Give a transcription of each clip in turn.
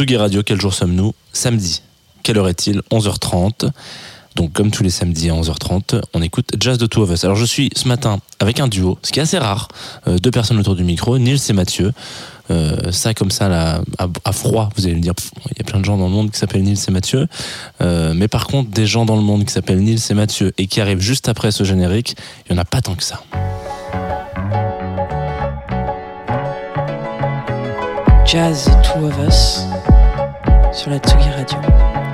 Tsugi Radio, quel jour sommes-nous? Samedi. Quelle heure est-il? 11h30. Donc, comme tous les samedis à 11h30, on écoute Jazz de Two of Us. Alors, je suis ce matin avec un duo, ce qui est assez rare. Euh, deux personnes autour du micro, Nils et Mathieu. Euh, ça, comme ça, là, à, froid, vous allez me dire, il y a plein de gens dans le monde qui s'appellent Nils et Mathieu. Euh, mais par contre, des gens dans le monde qui s'appellent Nils et Mathieu et qui arrivent juste après ce générique, il n'y en a pas tant que ça. Jazz Two of Us sur la Tsugi Radio.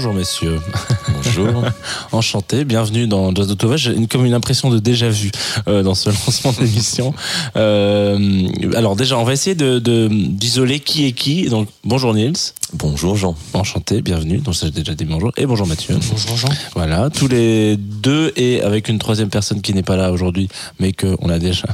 Bonjour messieurs. Bonjour. Enchanté, bienvenue dans Jazz Tova. J'ai comme une impression de déjà vu euh, dans ce lancement d'émission. Euh, alors déjà, on va essayer de d'isoler qui est qui. Donc bonjour Nils, Bonjour Jean. enchanté, bienvenue. Donc ça j'ai déjà dit bonjour et bonjour Mathieu. Bonjour Jean. Voilà, tous les deux et avec une troisième personne qui n'est pas là aujourd'hui, mais qu'on a déjà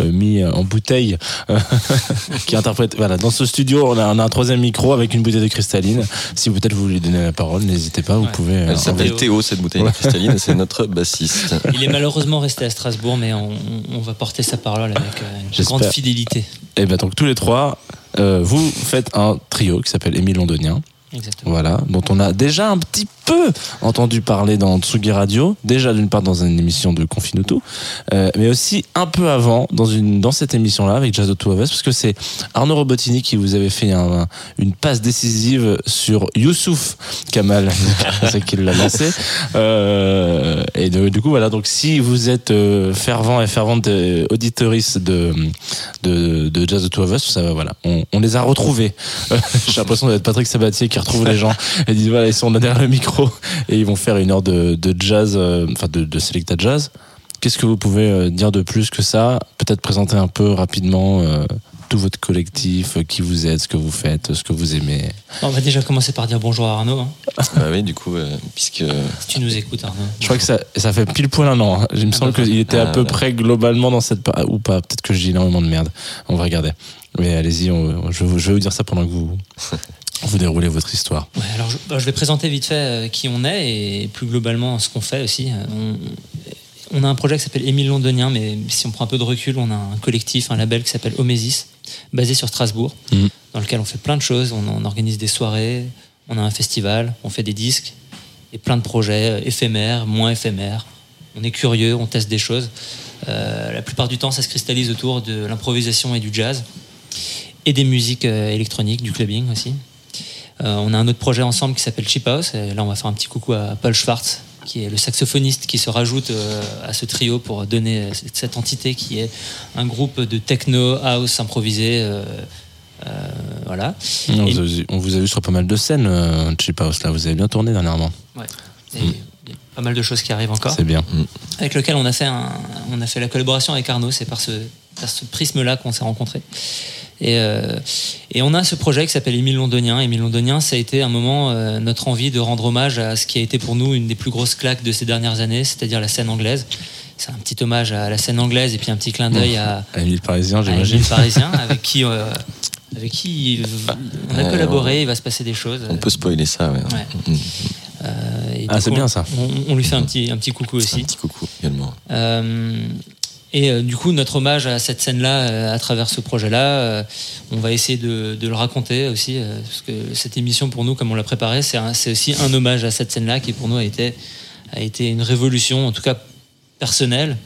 euh, mis en bouteille, euh, qui interprète. Voilà, dans ce studio, on a, on a un troisième micro avec une bouteille de cristalline. Si peut-être vous voulez donner la parole, n'hésitez pas, vous Ouais. pouvez. euh, Elle s'appelle Théo. Cette bouteille de cristalline, et c'est notre bassiste. Il est malheureusement resté à Strasbourg, mais on, on va porter sa parole avec euh, une grande fidélité. Et ben donc tous les trois, euh, vous faites un trio qui s'appelle Émile Londonien. Voilà, dont on a déjà un petit peu entendu parler dans Tsugi Radio, déjà d'une part dans une émission de Confinuto, euh, mais aussi un peu avant dans une dans cette émission-là avec Jazz de Two parce que c'est Arnaud Robotini qui vous avait fait un- une passe décisive sur Youssouf Kamal, c'est qu'il l'a lancé. Euh, et de- du coup voilà, donc si vous êtes euh, fervent et fervente euh, auditorice de, de de Jazz de Two of Us, ça voilà, on, on les a retrouvés. J'ai l'impression d'être Patrick Sabatier qui retrouve les gens et dit voilà ils sont derrière le micro et ils vont faire une heure de, de jazz, euh, enfin de, de Selecta Jazz. Qu'est-ce que vous pouvez euh, dire de plus que ça? Peut-être présenter un peu rapidement euh, tout votre collectif, euh, qui vous êtes, ce que vous faites, ce que vous aimez. On va déjà commencer par dire bonjour à Arnaud, hein, Bah oui, du coup, euh, puisque si tu nous écoutes Arnaud. Je crois que ça, ça fait pile poil un an. hein. Il me Ah semble bah, qu'il était à ah peu bah. près globalement dans cette ou pas. Peut-être que je dis énormément de merde. On va regarder. Mais allez-y, on- je, je vais vous dire ça pendant que vous vous déroulez votre histoire. Ouais, alors je, bah, je vais présenter vite fait euh, qui on est et plus globalement ce qu'on fait aussi. Euh, On, on a un projet qui s'appelle Émile Londonien, mais si on prend un peu de recul, on a un collectif, un label qui s'appelle Omesis, basé sur Strasbourg, Mhm. dans lequel on fait plein de choses. On, on organise des soirées, on a un festival, on fait des disques et plein de projets euh, éphémères, moins éphémères. On est curieux, on teste des choses. Euh, la plupart du temps, ça se cristallise autour de l'improvisation et du jazz et des musiques électroniques, du clubbing aussi. Euh, on a un autre projet ensemble qui s'appelle Chip House. Et là, on va faire un petit coucou à Paul Schwartz, qui est le saxophoniste qui se rajoute euh, à ce trio pour donner euh, cette- cette entité qui est un groupe de techno house improvisé. euh, euh, voilà. On, vous a, vu- on vous a vu sur pas mal de scènes, euh, Chip House, là. Vous avez bien tourné dernièrement. Et il y a pas mal de choses qui arrivent encore. C'est bien. avec lequel on a fait, un- on a fait la collaboration avec Arnaud. C'est par ce, par ce prisme-là qu'on s'est rencontrés. Et, euh, et on a ce projet qui s'appelle Émile Londonien. Émile Londonien, ça a été un moment euh, notre envie de rendre hommage à ce qui a été pour nous une des plus grosses claques de ces dernières années, c'est-à-dire la scène anglaise. C'est un petit hommage à la scène anglaise et puis un petit clin d'œil à, À l'île parisien, j'imagine. Émile Parisien, avec qui, euh, avec qui on a Euh, collaboré. Il va se passer des choses. on peut spoiler ça. Ouais. Ouais. Mm. Euh, et Ah, c'est bien, ça. On, on lui fait un petit, un petit coucou Un aussi. petit coucou également. Et euh, du coup, notre hommage à cette scène-là, euh, à travers ce projet-là, euh, on va essayer de, de le raconter aussi, euh, parce que cette émission, pour nous, comme on l'a préparée, c'est aussi un hommage à cette scène-là qui, pour nous, a été, a été une révolution, en tout cas personnelle,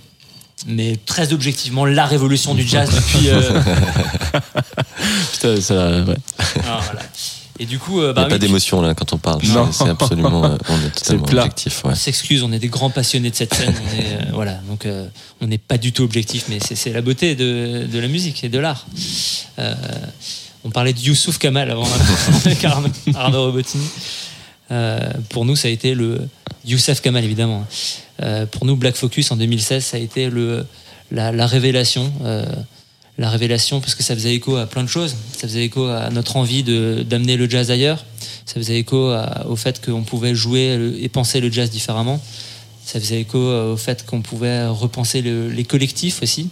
mais très objectivement, la révolution du jazz depuis... euh, Putain, ça, ouais. ah, voilà. Et du coup, euh, Il n'y bah a pas d'émotion là quand on parle. Non. C'est c'est absolument. euh, on est totalement objectif. Ouais. On s'excuse, on est des grands passionnés de cette scène. On est, euh, voilà, donc euh, on n'est pas du tout objectif, mais c'est c'est la beauté de, de la musique et de l'art. Euh, on parlait de Youssouf Kamal avant avec Arnaud, Robotini. Euh, pour nous, ça a été le Youssef Kamal évidemment. Euh, pour nous, Black Focus en 2016, ça a été le la, la révélation. La révélation parce que ça faisait écho à plein de choses. Ça faisait écho à notre envie de- d'amener le jazz ailleurs. Ça faisait écho à- au fait qu'on pouvait jouer et penser le jazz différemment. Ça faisait écho euh, au fait qu'on pouvait repenser le- les collectifs aussi.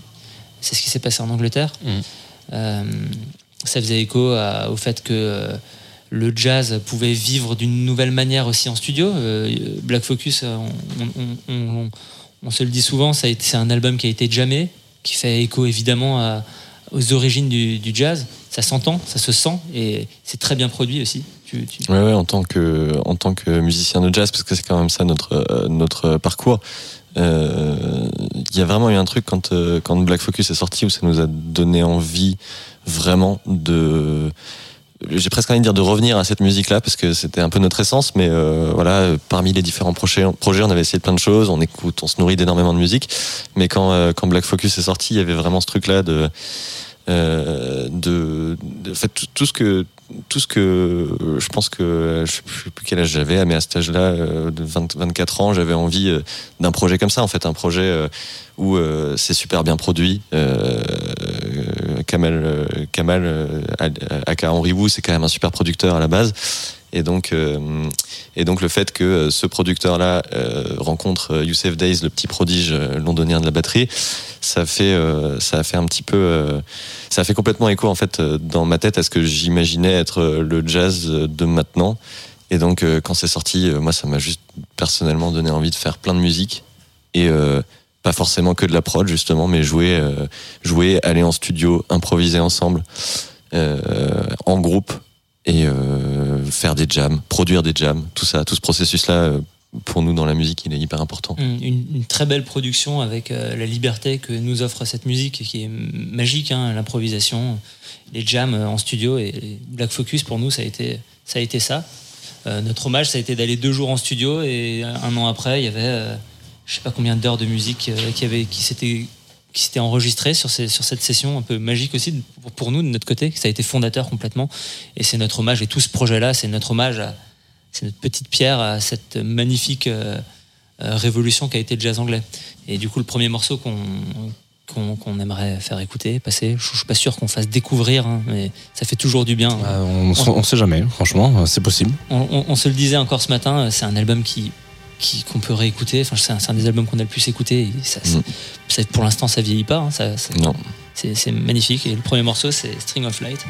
C'est ce qui s'est passé en Angleterre. Mm. Euh, ça faisait écho à- au fait que euh, le jazz pouvait vivre d'une nouvelle manière aussi en studio. Euh, Black Focus, on, on- on- on- on se le dit souvent, c'est un album qui a été jamais, qui fait écho évidemment aux origines du, jazz. Ça s'entend, ça se sent, et c'est très bien produit aussi. Tu- tu- ouais, en tant que, en tant que musicien de jazz, parce que c'est quand même ça notre, euh, notre parcours. Euh, Il y a vraiment eu un truc quand, euh, quand Black Focus est sorti où ça nous a donné envie vraiment de. J'ai presque envie de dire de revenir à cette musique-là parce que c'était un peu notre essence, mais euh, voilà, euh, parmi les différents projets, on avait essayé plein de choses, on écoute, on se nourrit d'énormément de musique, mais quand, euh, Black Focus est sorti, il y avait vraiment ce truc-là de, euh, de, de fait, tout, ce que tout ce que euh, je pense que je sais plus quel âge j'avais, mais à cet âge-là, euh, de 20, 24 ans, j'avais envie euh, d'un projet comme ça, en fait, un projet euh, où euh, c'est super bien produit. Euh, euh, Kamal, euh, Kamal euh, aka Henry Wu, c'est quand même un super producteur à la base. Et donc, et donc le fait que ce producteur-là rencontre Youssef Days, le petit prodige londonien de la batterie, ça fait, ça a fait un petit peu, ça a fait complètement écho en fait dans ma tête à ce que j'imaginais être le jazz de maintenant. Et donc quand c'est sorti, moi ça m'a juste personnellement donné envie de faire plein de musique et pas forcément que de la prod justement, mais jouer, euh, jouer, aller en studio, improviser ensemble, euh, en groupe et euh, faire des jams, produire des jams, tout ça, tout ce processus-là, pour nous dans la musique, il est hyper important. Une, très belle production avec la liberté que nous offre cette musique qui est magique, hein, l'improvisation, les jams en studio et, Black Focus pour nous ça a été ça. A été ça. Notre hommage ça a été d'aller deux jours en studio et un an après il y avait je sais pas combien d'heures de musique euh, qui avait qui s'était qui s'était enregistré sur, ces, sur cette session un peu magique aussi pour, nous de notre côté ça a été fondateur complètement et c'est notre hommage et tout ce projet là c'est notre hommage à c'est notre petite pierre à cette magnifique euh, euh, révolution qu'a été le jazz anglais. Et du coup, le premier morceau qu'on qu'on qu'on aimerait faire écouter, passer, je, je suis pas sûr qu'on fasse découvrir, hein, mais ça fait toujours du bien. Euh, on, on sait jamais, franchement, c'est possible. On, se le disait encore ce matin, c'est un album qui qu'on peut réécouter. Enfin, c'est un, des albums qu'on a le plus écouté. Et ça, ça- Mm. ça- pour l'instant, ça vieillit pas. hein, ça- Non. c'est magnifique. Et le premier morceau, c'est String of Light.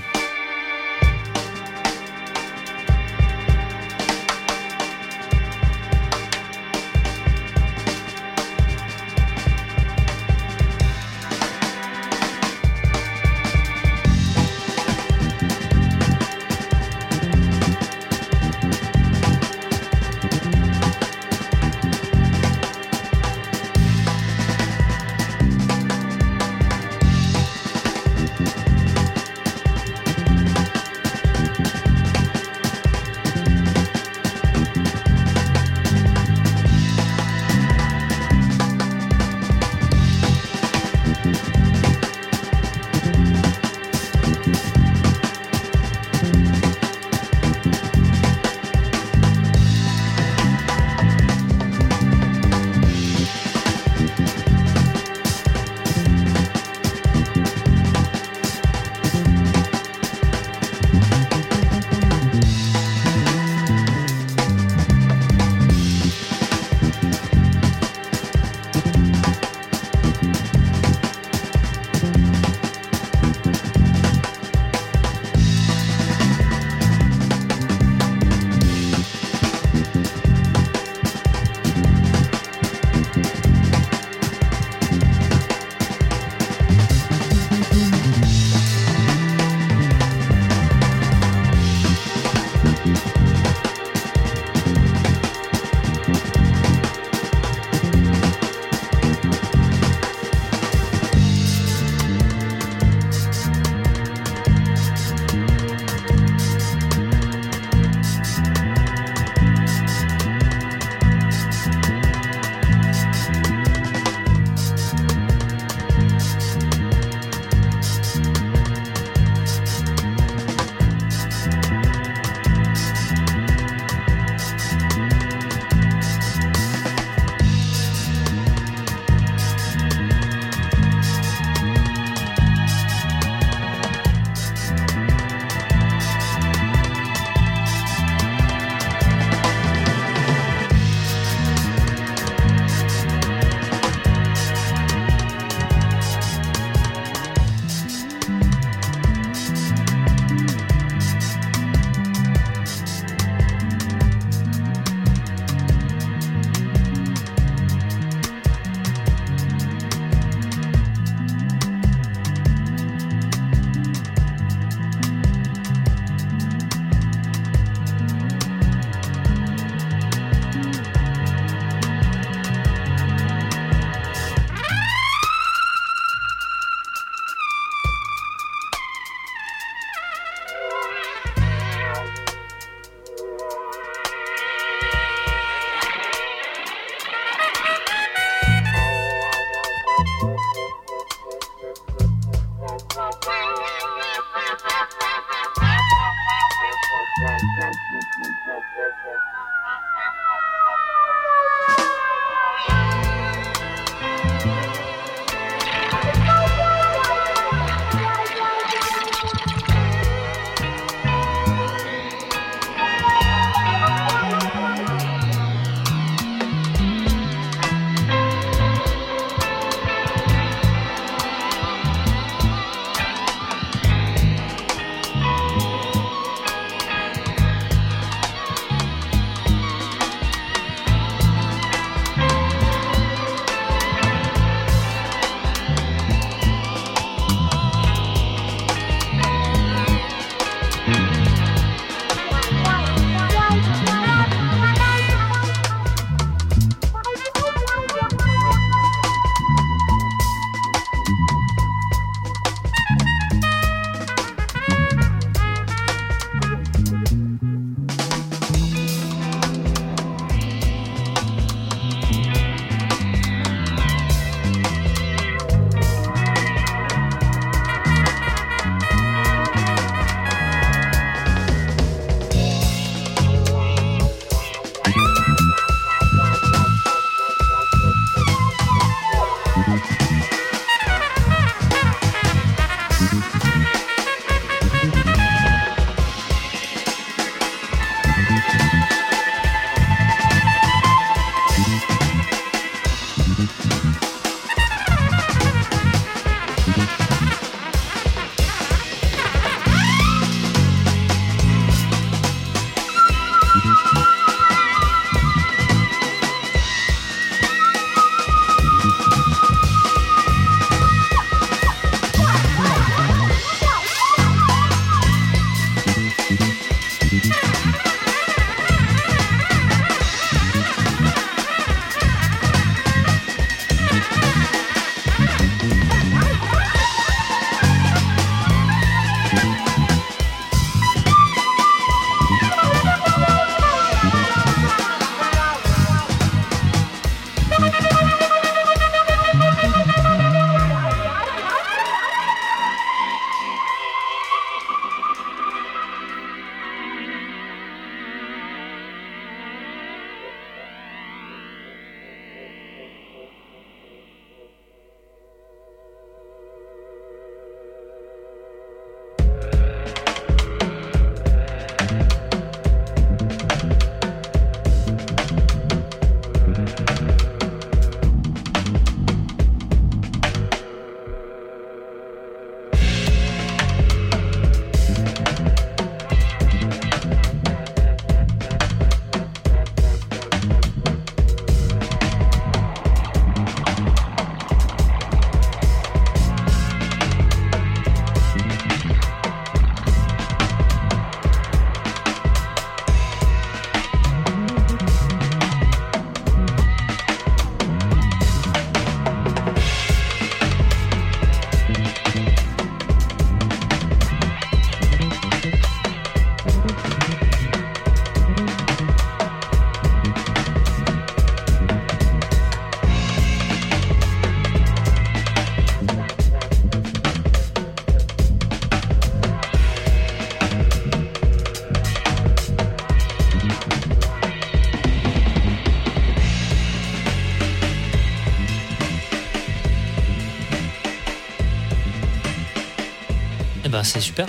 Ben c'est super.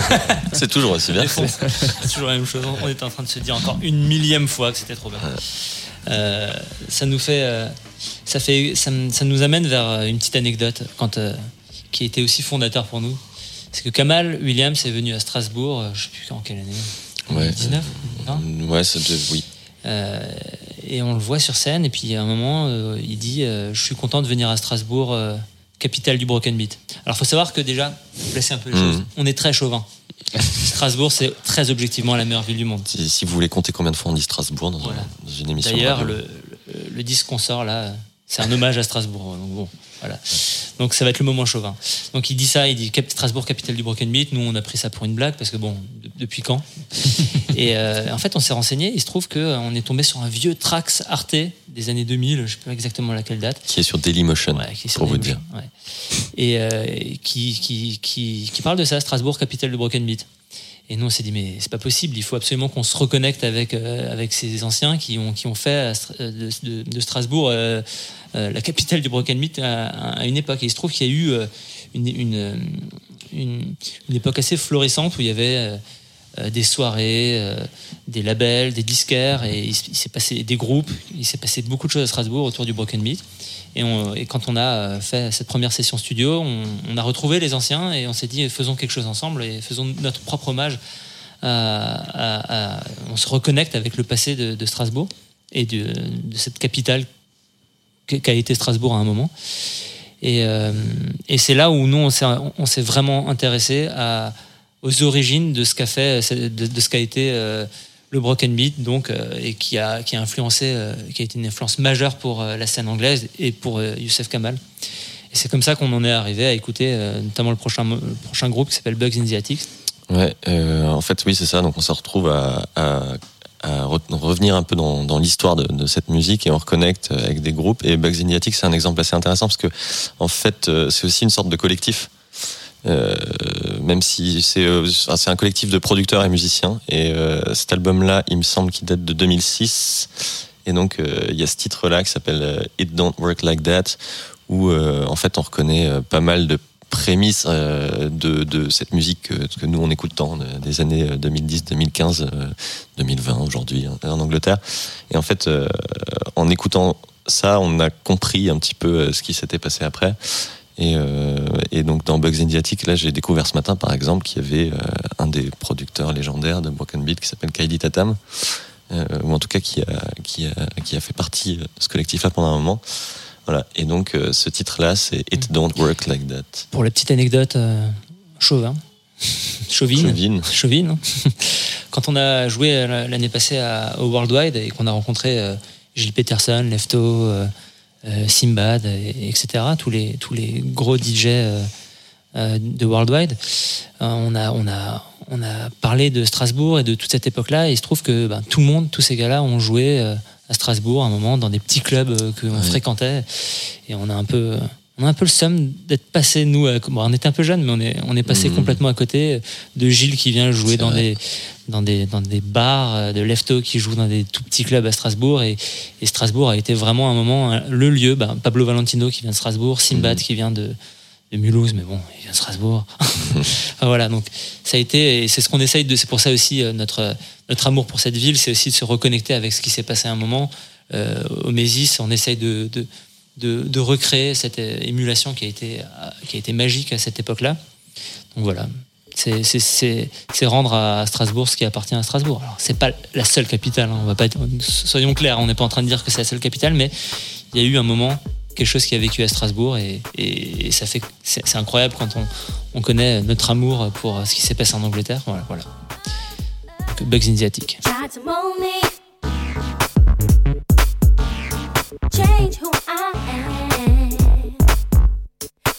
C'est toujours aussi bien. C'est toujours la même chose. On était en train de se dire encore une millième fois que c'était trop bien. Euh, ça nous fait, euh, ça fait, ça, nous amène vers une petite anecdote quand, euh, qui était aussi fondateur pour nous. C'est que Kamal Williams est venu à Strasbourg, euh, je sais plus en quelle année, Ouais. 2019, non Ouais, ça devait- oui. Euh, et on le voit sur scène, et puis à un moment, euh, il dit euh, Je suis content de venir à Strasbourg, euh, capitale du broken beat. Alors, il faut savoir que déjà, placer un peu les choses, on est très chauvin. Strasbourg, c'est très objectivement la meilleure ville du monde. Si, si vous voulez compter combien de fois on dit Strasbourg dans, un- Voilà. dans une émission. D'ailleurs, radio. le, le- le disque qu'on sort là, c'est un hommage à Strasbourg. Donc, bon, voilà. Donc ça va être le moment chauvin. Donc il dit ça, il dit Strasbourg, capitale du broken beat. Nous, on a pris ça pour une blague parce que bon, de- depuis quand Et euh, en fait, on s'est renseigné. Il se trouve qu'on est tombé sur un vieux Trax Arte des années 2000, je sais pas exactement laquelle date. Qui est sur Dailymotion, Ouais, qui est sur pour vous dire. ouais. Et euh, qui, qui, qui, qui parle de ça, Strasbourg, capitale du broken beat. Et nous, on s'est dit, mais c'est pas possible, il faut absolument qu'on se reconnecte avec, euh, avec ces anciens qui ont, qui ont fait Stra- euh, de, Strasbourg euh, euh, la capitale du broken beat à, une époque. Et il se trouve qu'il y a eu euh, une, une, euh, une, une époque assez florissante où il y avait euh, euh, des soirées, euh, des labels, des disquaires, et il, il s'est passé des groupes, il s'est passé beaucoup de choses à Strasbourg autour du broken beat. Et, quand on a euh, fait cette première session studio, on, a retrouvé les anciens et on s'est dit faisons quelque chose ensemble et faisons notre propre hommage. on se reconnecte avec le passé de, Strasbourg et de, cette capitale qu'a été Strasbourg à un moment. Et, euh, c'est là où nous, on s'est, vraiment intéressé aux origines de ce qu'a fait, de ce qu'a été euh, le broken beat, donc, euh, et qui a, qui a influencé, euh, qui a été une influence majeure pour euh, la scène anglaise et pour Youssef Kamal. Et c'est comme ça qu'on en est arrivé à écouter notamment le prochain, prochain groupe qui s'appelle Bugs in the Attic. Ouais, en fait, oui, c'est ça. Donc, on se retrouve à, à, à re- revenir un peu dans, l'histoire de, cette musique et on reconnecte avec des groupes. Et Bugs in c'est un exemple assez intéressant parce que, en fait, c'est aussi une sorte de collectif. Euh, même si c'est euh, c'est un collectif de producteurs et musiciens. Et euh, cet album-là, il me semble qu'il date de 2006. Et donc, il y a ce titre-là qui s'appelle It Don't Work Like That, où en fait, on reconnaît pas mal de prémices euh, de, de cette musique que, que nous on écoute tant de- des années euh, 2010, 2015, euh, 2020 aujourd'hui en, en Angleterre. Et en fait, en écoutant ça, on a compris un petit peu ce qui s'était passé après. Et, euh, et donc dans Bugs in the Attic, là j'ai découvert ce matin par exemple qu'il y avait euh, un des producteurs légendaires de Broken Beat qui s'appelle Kylie Tatam, euh, ou en tout cas qui a, qui a, qui a fait partie de ce collectif-là pendant un moment. Voilà. Et donc euh, ce titre-là, c'est It Don't Work Like That. Pour la petite anecdote, euh, chauvin, chauvine, Chauvine. chauvine. hein. Quand on a joué l'année passée à, au Worldwide et qu'on a rencontré euh, Gilles Peterson, Lefto, Simbad, et- etc., tous les, tous les gros DJ euh, euh, de Worldwide, euh, on, a, on, a, on a parlé de Strasbourg et de toute cette époque-là. Et il se trouve que ben, tout le monde, tous ces gars-là, ont joué euh, à Strasbourg à un moment dans des petits clubs euh, que Ouais. fréquentait. Et on a un peu. On a un peu le somme d'être passé, nous, à- bon, on était un peu jeunes, mais on est, on est passé Mhm. complètement à côté de Gilles qui vient jouer dans vrai. des, dans, des, dans des bars, euh, de Lefto qui joue dans des tout petits clubs à Strasbourg. Et, et Strasbourg a été vraiment un moment, le lieu. Ben, Pablo Valentino qui vient de Strasbourg, Simbad Mhm. qui vient de, de Mulhouse, mais bon, il vient de Strasbourg. Enfin, voilà, donc ça a été, et c'est ce qu'on essaye de, c'est pour ça aussi euh, notre, notre amour pour cette ville, c'est aussi de se reconnecter avec ce qui s'est passé à un moment. Euh, au Mésis, on essaye de, de, de, recréer cette euh, émulation qui a été, euh, qui a été magique à cette époque-là. Donc voilà, c'est- rendre à Strasbourg ce qui appartient à Strasbourg. Alors c'est pas la seule capitale, hein, on va pas soyons clairs, on n'est pas en train de dire que c'est la seule capitale, mais il y a eu un moment quelque chose qui a vécu à Strasbourg et, ça fait c'est incroyable quand on, on connaît notre amour pour ce qui s'est passé en Angleterre. Voilà, voilà. Bugs in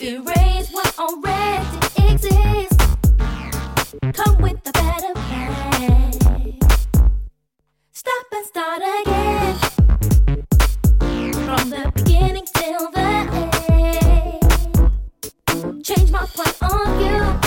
erase what already exists. Come with a better plan. Stop and start again. From the beginning till the end. Change my point of view.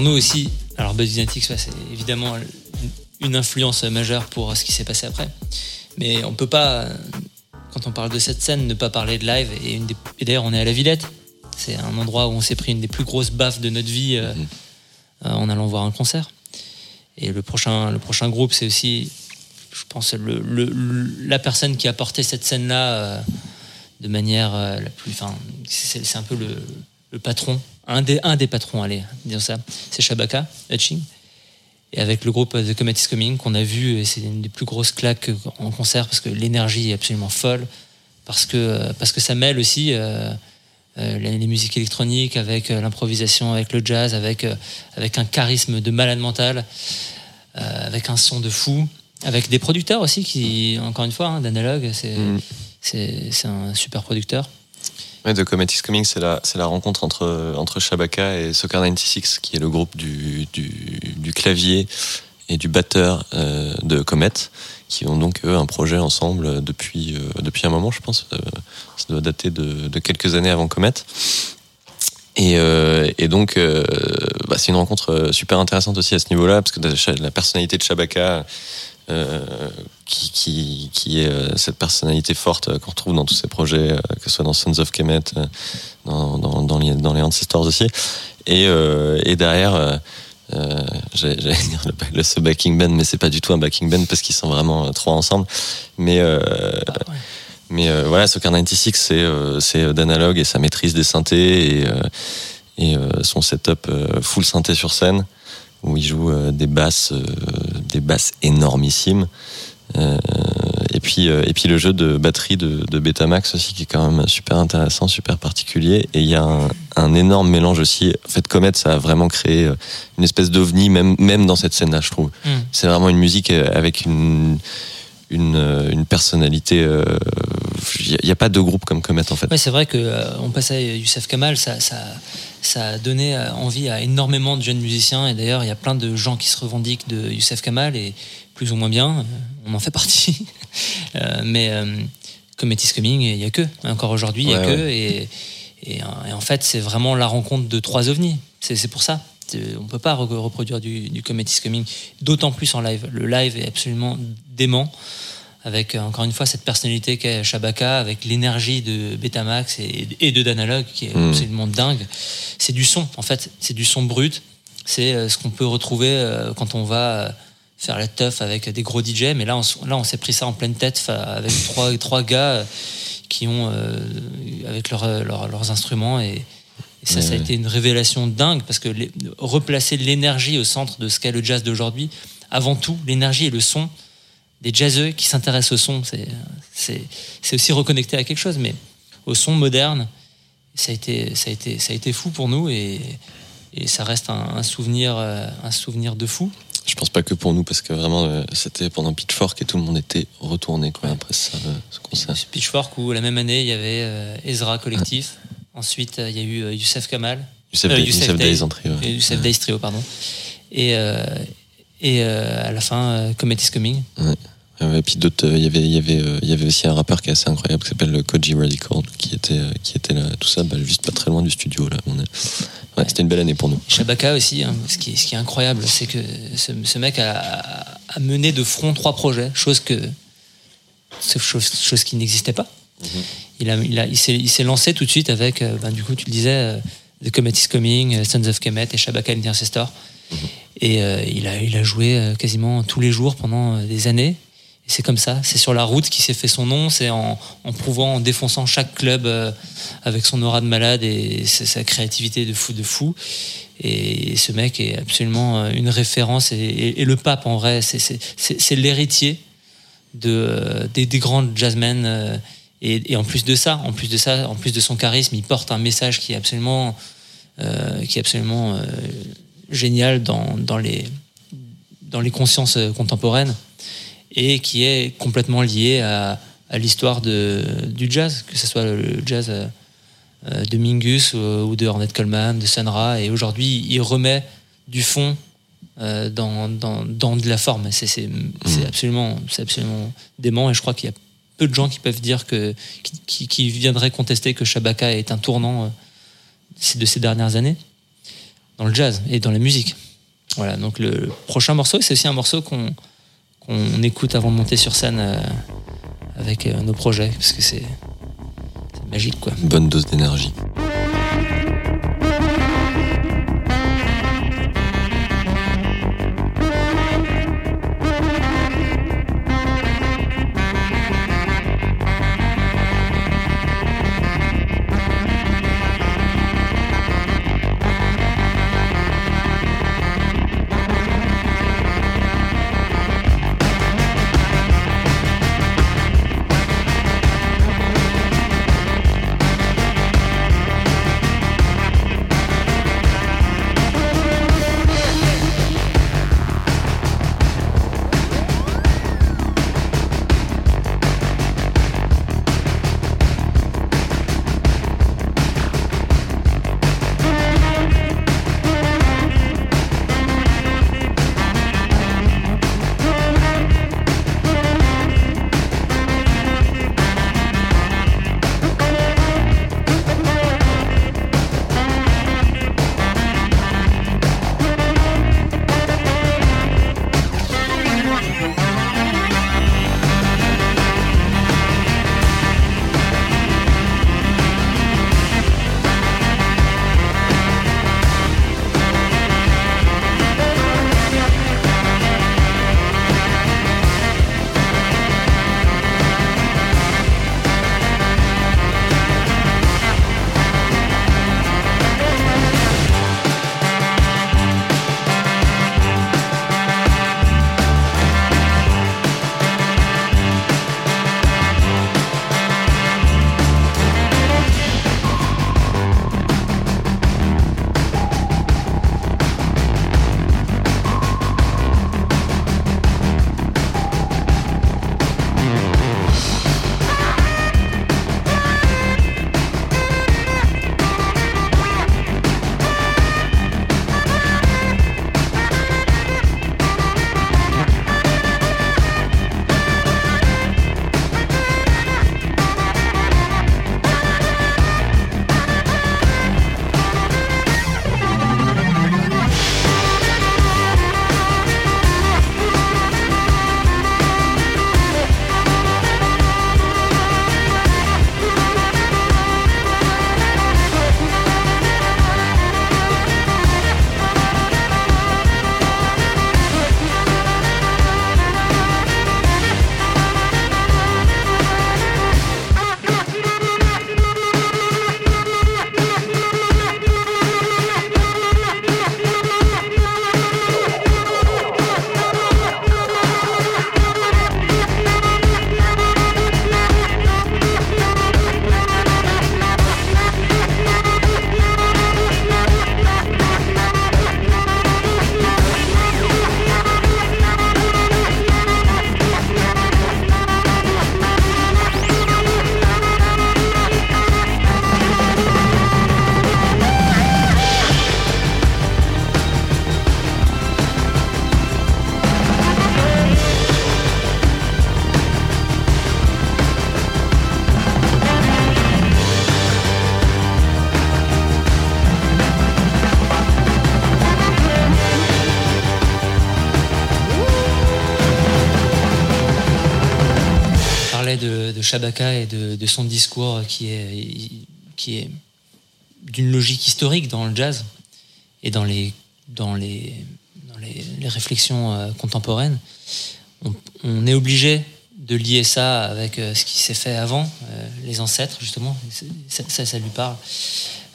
Pour nous aussi, alors Buzz c'est évidemment une influence majeure pour ce qui s'est passé après. Mais on peut pas, quand on parle de cette scène, ne pas parler de live. Et, une des- et d'ailleurs, on est à la Villette. C'est un endroit où on s'est pris une des plus grosses baffes de notre vie euh, euh, en allant voir un concert. Et le prochain, le prochain groupe, c'est aussi, je pense, le, le- le- la personne qui a porté cette scène-là euh, de manière euh, la plus. Enfin, c'est c'est un peu le patron, un des, un des patrons, allez, disons ça. C'est Shabaka Hutching. Et avec le groupe The Comet is Coming, qu'on a vu, et c'est une des plus grosses claques en concert parce que l'énergie est absolument folle, parce que, parce que ça mêle aussi euh, euh, les, les musiques électroniques avec euh, l'improvisation, avec le jazz, avec, avec un charisme de malade mental, euh, avec un son de fou, avec des producteurs aussi qui, encore une fois, hein, d'analogue, c'est Mm. c'est c'est un super producteur. Ouais, The Comet is Coming, c'est la, rencontre entre, entre Shabaka et Soccer 96, qui est le groupe du, du, clavier et du batteur euh, de Comet, qui ont donc eux un projet ensemble depuis, euh, depuis un moment, je pense. Euh, ça doit dater de, de quelques années avant Comet. Et, donc, bah, c'est une rencontre super intéressante aussi à ce niveau-là, parce que la- personnalité de Shabaka, qui, qui, qui est euh, cette personnalité forte euh, qu'on retrouve dans tous ses projets, euh, que ce soit dans Sons of Kemet, euh, dans, dans, dans, les, dans les Ancestors aussi. Et, euh, et derrière, euh, euh, j'allais dire le, le- ce backing band, mais c'est pas du tout un backing band parce qu'ils sont vraiment euh, trois ensemble. Mais euh, ouais. mais euh, voilà, Soccer 96, c'est euh, c'est d'analogue et sa maîtrise des synthés et, euh, et euh, son setup euh, full synthé sur scène où il joue euh, des basses, euh, des basses énormissimes. Euh, et puis et puis le jeu de batterie de, de Betamax aussi qui est quand même super intéressant, super particulier. Et il y a un, un énorme mélange aussi. En fait, Comet, ça a vraiment créé une espèce d'ovni même même dans cette scène-là, je trouve. Mm. C'est vraiment une musique avec une une, euh, une personnalité. Il n'y a, pas de groupe comme Comet en fait. Ouais, c'est vrai que euh, on passe à Youssef Kamal, ça, ça, ça a donné euh, envie à énormément de jeunes musiciens. Et d'ailleurs, il y a plein de gens qui se revendiquent de Youssef Kamal et plus ou moins bien. euh, On en fait partie. Euh, mais euh, Comet is Coming, il n'y a que. Encore aujourd'hui, il n'y a Ouais, que. Et, et, euh, et en fait, c'est vraiment la rencontre de trois ovnis. C'est pour ça. C'est- On ne peut pas re- reproduire du, du Comet is Coming, d'autant plus en live. Le live est absolument dément. avec euh, encore une fois cette personnalité qu'est Shabaka, avec l'énergie de Betamax et, et de Danalog qui est Mm. absolument dingue. C'est du son, en fait, c'est du son brut. C'est euh, ce qu'on peut retrouver euh, quand on va euh, faire la teuf avec des gros DJ. Mais là, on, là, on s'est pris ça en pleine tête avec trois, trois gars euh, qui ont euh, avec leur- leur- leurs instruments et, et ça, Ouais, ça a ouais. été une révélation dingue parce que les- replacer l'énergie au centre de ce qu'est le jazz d'aujourd'hui, avant tout, l'énergie et le son des jazzeux qui s'intéressent au son, c'est, aussi reconnecter à quelque chose, mais au son moderne, ça a été, ça a été, ça a été fou pour nous et, et ça reste un, un souvenir, euh, un souvenir de fou. Je pense pas que pour nous, parce que vraiment, euh, c'était pendant Pitchfork et tout le monde était retourné quoi, après ça, euh, ce concert. Ce Pitchfork où la même année il y avait euh, Ezra Collectif, ensuite euh, il y a eu euh, Youssef Kamal, Youssef, Euh, Youssef Youssef. Days entrée. ouais. Days Trio, pardon, et, euh, et euh, à la fin Comet is Coming. Euh, Et puis d'autres, il y avait, y avait, y avait aussi un rappeur qui est assez incroyable qui s'appelle Koji Radical, qui était, qui était là, tout ça, bah, juste pas très loin du studio là. On est... Ouais, c'était une belle année pour nous. Shabaka aussi, hein, ce, qui est, ce qui est incroyable, c'est que ce, ce mec a, a mené de front trois projets, chose que chose, chose qui n'existait pas. Il a, il a, il s'est, lancé tout de suite avec, euh, ben, du coup, tu le disais, euh, The Comet is Coming, euh, Sons of Kemet et Shabaka and the Ancestor. Et euh, il, a, il a joué quasiment tous les jours pendant des années. Et c'est comme ça, c'est sur la route qu'il s'est fait son nom, c'est en, en prouvant, en défonçant chaque club avec son aura de malade et sa créativité de fou de fou. Et ce mec est absolument une référence et, et- et le pape en vrai, c'est- l'héritier de, des, des grands jazzmen. Et, et en plus de ça, en plus de ça, en plus de son charisme, il porte un message qui est absolument, euh, qui est absolument euh, génial dans, dans les dans les consciences euh, contemporaines et qui est complètement lié à, à l'histoire du jazz, que ce soit le jazz euh, de Mingus ou, ou de Ornette Coleman, de Sun Ra. Et aujourd'hui, il remet du fond dans, dans, dans de la forme. C'est c'est absolument, c'est absolument dément. Et je crois qu'il y a peu de gens qui peuvent dire que, qui, viendraient contester que Shabaka est un tournant euh, de ces dernières années dans le jazz et dans la musique. Voilà, donc le prochain morceau, c'est aussi un morceau qu'on qu'on écoute avant de monter sur scène euh, avec euh, nos projets, parce que c'est magique, quoi. Bonne dose d'énergie. Shabaka et de, son discours qui est, qui est d'une logique historique dans le jazz et dans les, dans les, dans les, réflexions euh, contemporaines, on, est obligé de lier ça avec euh, ce qui s'est fait avant, euh, les ancêtres justement, ça, ça, lui parle.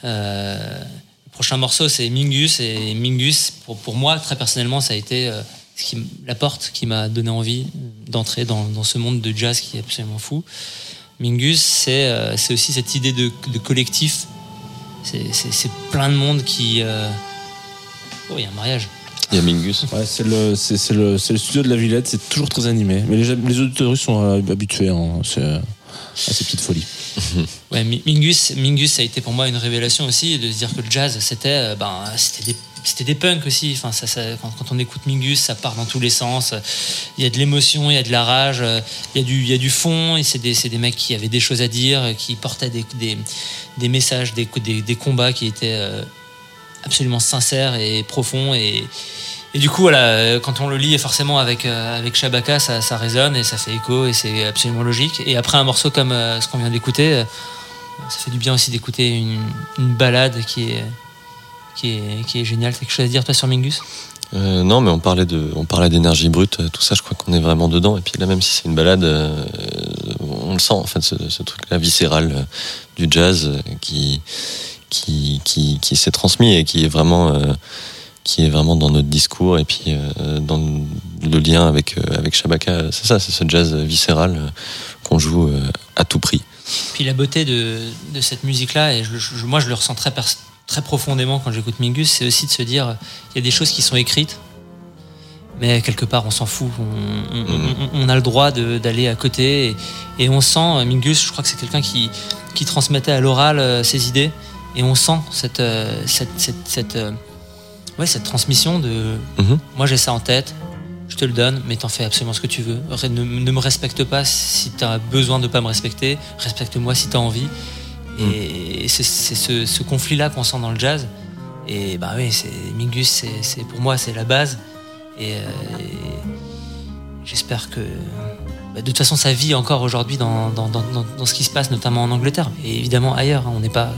Le prochain morceau c'est Mingus et Mingus pour, pour moi très personnellement ça a été la porte qui m'a donné envie d'entrer dans, dans ce monde de jazz qui est absolument fou. Mingus c'est euh, c'est aussi cette idée de, de collectif. C'est- plein de monde qui... euh, Oh il y a un mariage. Il y a Mingus. Ouais, c'est le, le, c'est le studio de la Villette, c'est toujours très animé. Mais les, les auditeurs sont euh, habitués hein, à ces petites folies. Ouais, Mi- Mingus, Mingus, ça a été pour moi une révélation aussi de se dire que le jazz, c'était ben, c'était c'était des punks aussi. Enfin, quand, on écoute Mingus, ça part dans tous les sens. Il y a de l'émotion, il y a de la rage, euh, il y a du, il y a du fond. Et c'est des, des mecs qui avaient des choses à dire, qui portaient des, des, messages, des, des, combats qui étaient euh, absolument sincères et profonds. Et, et du coup, voilà, euh, quand on le lit forcément avec, euh, avec Shabaka, ça, ça résonne et ça fait écho et c'est absolument logique. Et après un morceau comme euh, ce qu'on vient d'écouter, euh, ça fait du bien aussi d'écouter une, une balade qui est, qui, est, qui est géniale. T'as quelque chose à dire toi sur Mingus? Euh, non, mais on parlait de, on parlait d'énergie brute, euh, tout ça. Je crois qu'on est vraiment dedans. Et puis là, même si c'est une balade, euh, on le sent en fait, ce, ce truc-là viscéral euh, du jazz qui, qui, qui, qui s'est transmis et qui est vraiment, qui est vraiment dans notre discours et puis dans le lien avec avec Shabaka. C'est ça, c'est ce jazz viscéral qu'on joue à tout prix. Puis la beauté de, de cette musique-là, et je- je- moi je le ressens très, très profondément quand j'écoute Mingus, c'est aussi de se dire il y a des choses qui sont écrites, mais quelque part on s'en fout. On, on- Mhm. on- a le droit d'aller à côté et, et on sent, euh, Mingus, je crois que c'est quelqu'un qui, qui transmettait à l'oral euh, ses idées, et on sent cette, euh, cette, cette, cette, ouais, cette transmission de Mhm. moi j'ai ça en tête. Je te le donne, mais t'en fais absolument ce que tu veux. Ne, ne me respecte pas si t'as besoin de pas me respecter. Respecte-moi si t'as envie. Et c'est c'est ce, ce conflit-là qu'on sent dans le jazz. Et bah oui, c'est Mingus, c'est pour moi c'est la base. Et, euh, et j'espère que bah, de toute façon ça vit encore aujourd'hui dans, dans, dans, dans- dans ce qui se passe, notamment en Angleterre et évidemment ailleurs. hein. on n'est pas,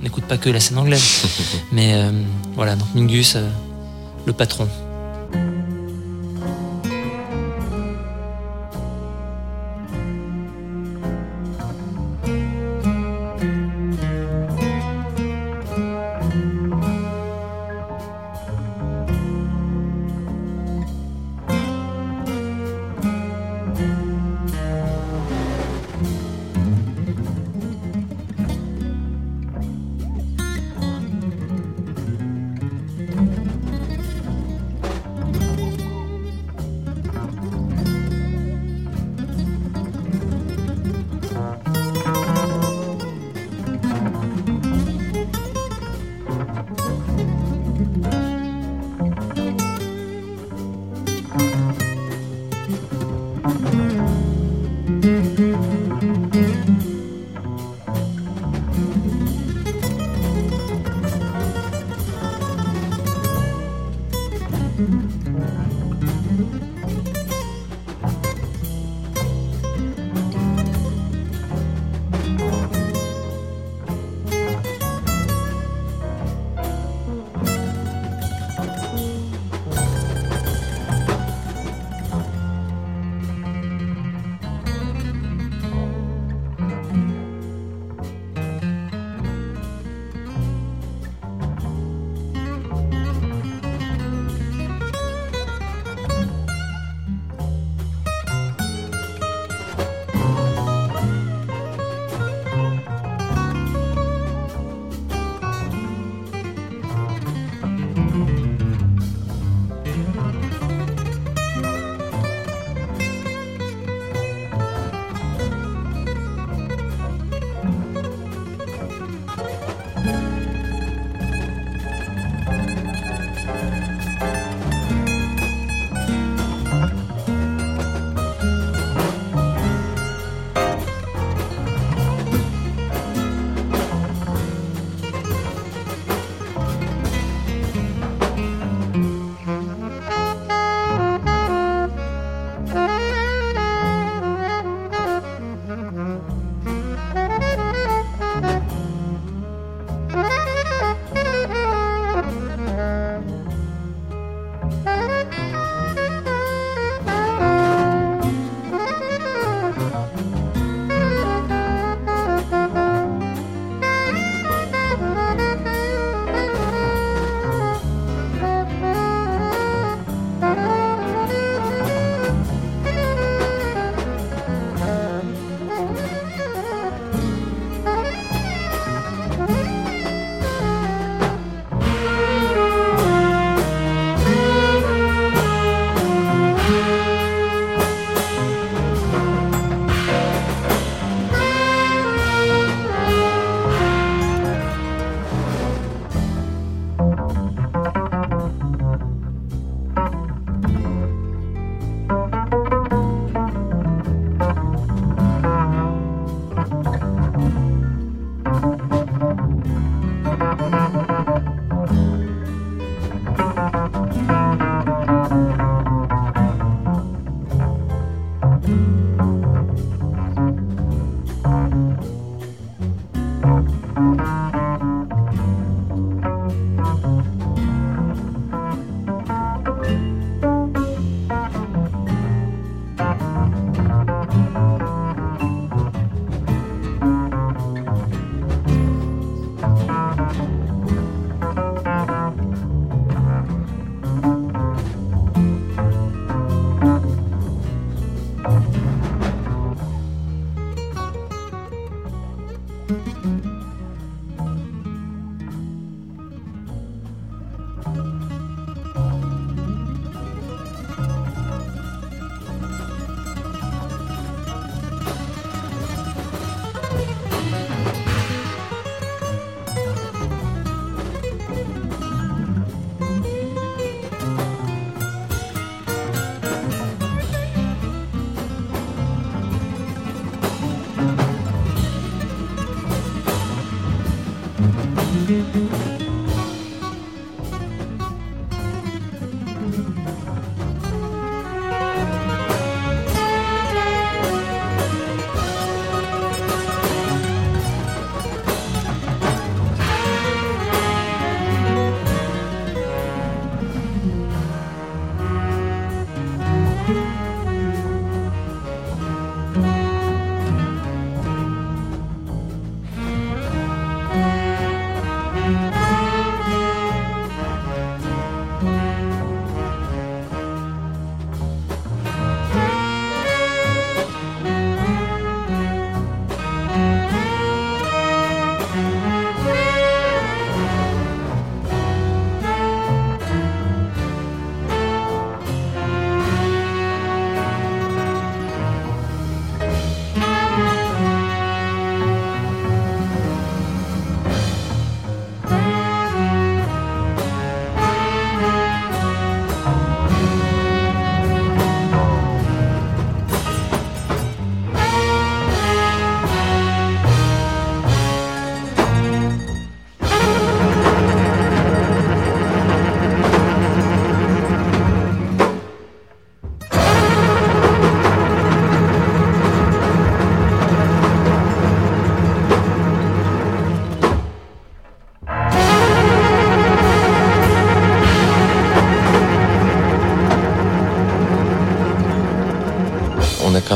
on n'écoute pas que la scène anglaise. Mais euh, voilà, donc Mingus, euh, le patron.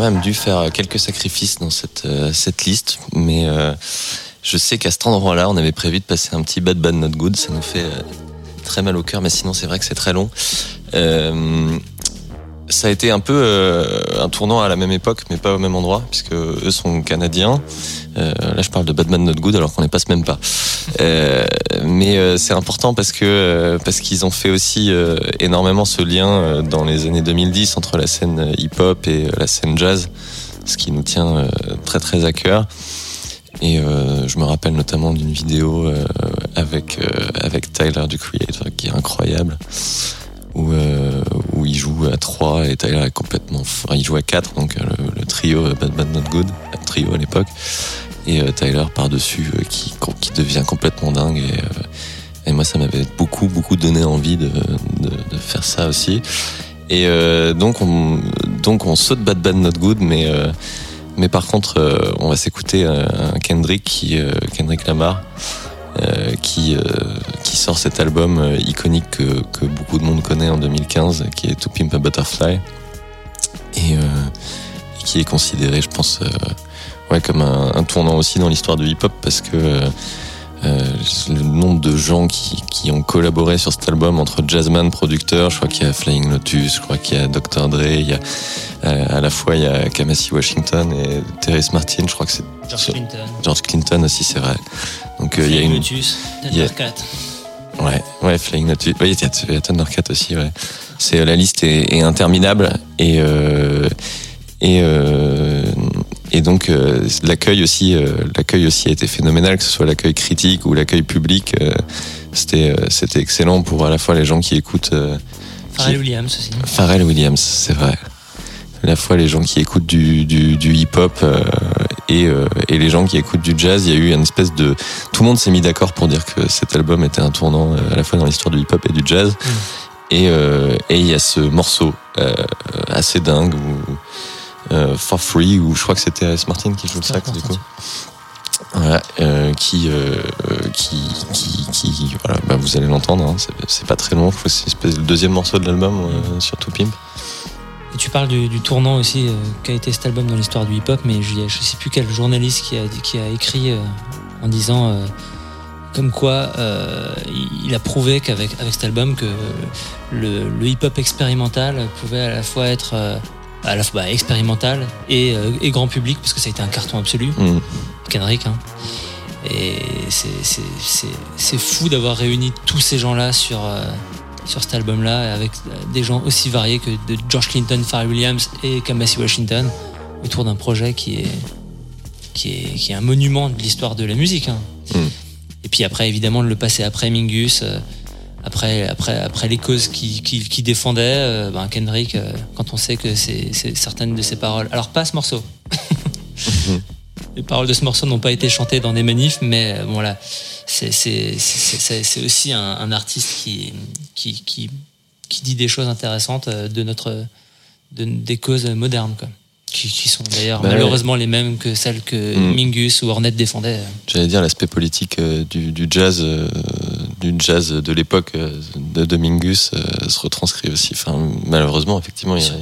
Quand même dû faire quelques sacrifices dans cette, euh, cette liste, mais euh, je sais qu'à cet endroit-là, on avait prévu de passer un petit Bad Bad Not Good. Ça nous fait euh, très mal au cœur, mais sinon, c'est vrai que c'est très long. Ça a été un peu un tournant à la même époque, mais pas au même endroit, puisque eux sont canadiens. Là, je parle de Batman Not Good, alors qu'on les passe même pas. Mais euh, c'est important parce que euh, parce qu'ils ont fait aussi euh, énormément ce lien dans les années 2010 entre la scène hip-hop et la scène jazz, ce qui nous tient très très à cœur. Et euh, je me rappelle notamment d'une vidéo euh, avec euh, avec Tyler du Creator qui est incroyable où où il joue à 3 et Tyler est complètement enfin, il joue à 4 donc le, le trio Bad Bad Not Good trio à l'époque et euh, Tyler par dessus qui devient complètement dingue et euh, et moi ça m'avait beaucoup beaucoup donné envie de, faire ça aussi. Et euh, donc on saute Bad Bad Not Good mais euh, par contre, euh, on va s'écouter Kendrick, euh, Kendrick Lamar, euh, qui, euh, sort cet album euh, iconique que, beaucoup de monde connaît en 2015, qui est To Pimp a Butterfly, et, euh, qui est considéré, je pense, euh, ouais, comme un, un tournant aussi dans l'histoire du hip-hop, parce que euh, le nombre de gens qui, qui ont collaboré sur cet album entre jazzman, producteur, je crois qu'il y a Flying Lotus, je crois qu'il y a Dr. Dre, il y a euh, à la fois il y a Kamasi Washington et Terrence Martin, je crois que c'est George sur- Clinton, George Clinton aussi, c'est vrai. Donc euh, il y a Flying une Lotus, y a- Thundercat. Ouais, ouais, Flying Lotus. Il y a, il y a Thundercat aussi, ouais. C'est, la liste est, est interminable et, et, et donc, euh, l'accueil aussi, euh, l'accueil aussi a été phénoménal, que ce soit l'accueil critique ou l'accueil public. euh, c'était, euh, c'était excellent pour à la fois les gens qui écoutent, euh, Pharrell qui- Williams aussi. Pharrell Williams, c'est vrai. À la fois les gens qui écoutent du, du, du hip-hop euh, et, euh, et les gens qui écoutent du jazz, il y a eu une espèce de... Tout le monde s'est mis d'accord pour dire que cet album était un tournant euh, à la fois dans l'histoire du hip-hop et du jazz. Et, euh, et il y a ce morceau euh, assez dingue où, For Free, où je crois que c'était S. Martin qui joue le sax du coup. Voilà, euh, qui, euh, qui, qui, qui, voilà, bah, vous allez l'entendre, hein, c'est- pas très long, je crois que c'est le deuxième morceau de l'album euh, sur To Pimp. Et tu parles du, du tournant aussi euh, qu'a été cet album dans l'histoire du hip-hop, mais je, je sais plus quel journaliste qui a, qui a écrit euh, en disant euh, comme quoi euh, il, a prouvé qu'avec avec cet album que le, le hip-hop expérimental pouvait à la fois être euh, à la fois bah, expérimental et, euh, et grand public parce que ça a été un carton absolu. Mm. Kendrick. Hein. Et c'est- c'est- c'est c'est fou d'avoir réuni tous ces gens-là sur, euh, sur cet album-là, avec euh, des gens aussi variés que de George Clinton, Pharrell Williams et Kamasi Washington, autour d'un projet qui est, qui, est, qui est un monument de l'histoire de la musique. hein. Mm. Et puis après, évidemment, de le passer après Mingus, euh, après, après, après les causes qu'il qui, qui défendait, euh, ben Kendrick, euh, quand on sait que c'est certaines de ses paroles. Alors, pas ce morceau. Les paroles de ce morceau n'ont pas été chantées dans des manifs, mais euh, bon, voilà, c'est aussi un, un artiste qui, qui, qui, qui dit des choses intéressantes de notre, de, des causes modernes, quoi. Qui, sont d'ailleurs Bah ouais. malheureusement les mêmes que celles que Mm. Mingus ou Hornet défendaient. J'allais dire l'aspect politique euh, du, du jazz, euh, du jazz de l'époque euh, de, de Mingus euh, se retranscrit aussi. Enfin, malheureusement, effectivement, il y a-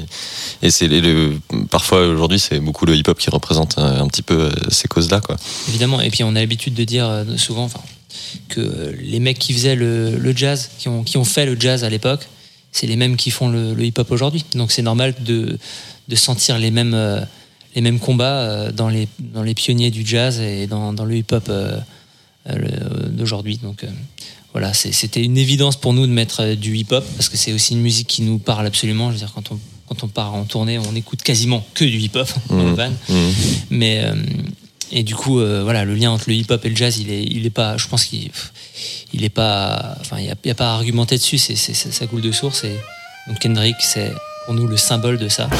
et c'est le, parfois aujourd'hui c'est beaucoup le hip-hop qui représente un, un petit peu euh, ces causes-là, quoi. Évidemment, et puis on a l'habitude de dire euh, souvent enfin, que euh, les mecs qui faisaient le, le jazz, qui ont, qui ont fait le jazz à l'époque, c'est les mêmes qui font le, le hip-hop aujourd'hui. Donc c'est normal de, de sentir les mêmes, euh, les mêmes combats euh, dans, les, dans les pionniers du jazz et dans, dans le hip-hop euh, euh, d'aujourd'hui. Donc euh, voilà, c'était une évidence pour nous de mettre euh, du hip-hop parce que c'est aussi une musique qui nous parle absolument. Je veux dire, quand on, quand on part en tournée, on écoute quasiment que du hip-hop dans le Mhm. van. Mhm. Mais euh, et du coup, euh, voilà, le lien entre le hip-hop et le jazz, il est, il est pas. Je pense qu'il, il est pas. Enfin, il y a, pas à argumenter dessus. C'est- ça coule de source. Et donc Kendrick, c'est pour nous le symbole de ça.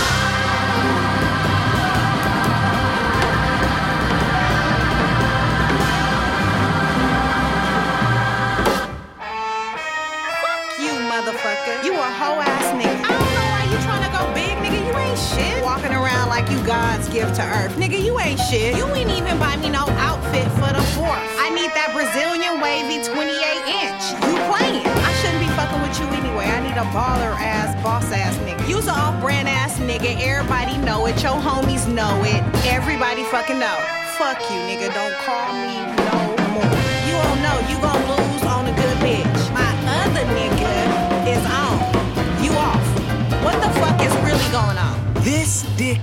To earth. Nigga, you ain't shit. You ain't even buy me no outfit for the fourth. I need that Brazilian wavy 28 inch. You playing. I shouldn't be fucking with you anyway. I need a baller ass, boss ass nigga. You's a off brand ass nigga. Everybody know it. Your homies know it. Everybody fucking know. Fuck you, nigga. Don't call me no more. You don't know. You gon' lose on a good bitch. My other nigga is on. You off. What the fuck is really going on? This dick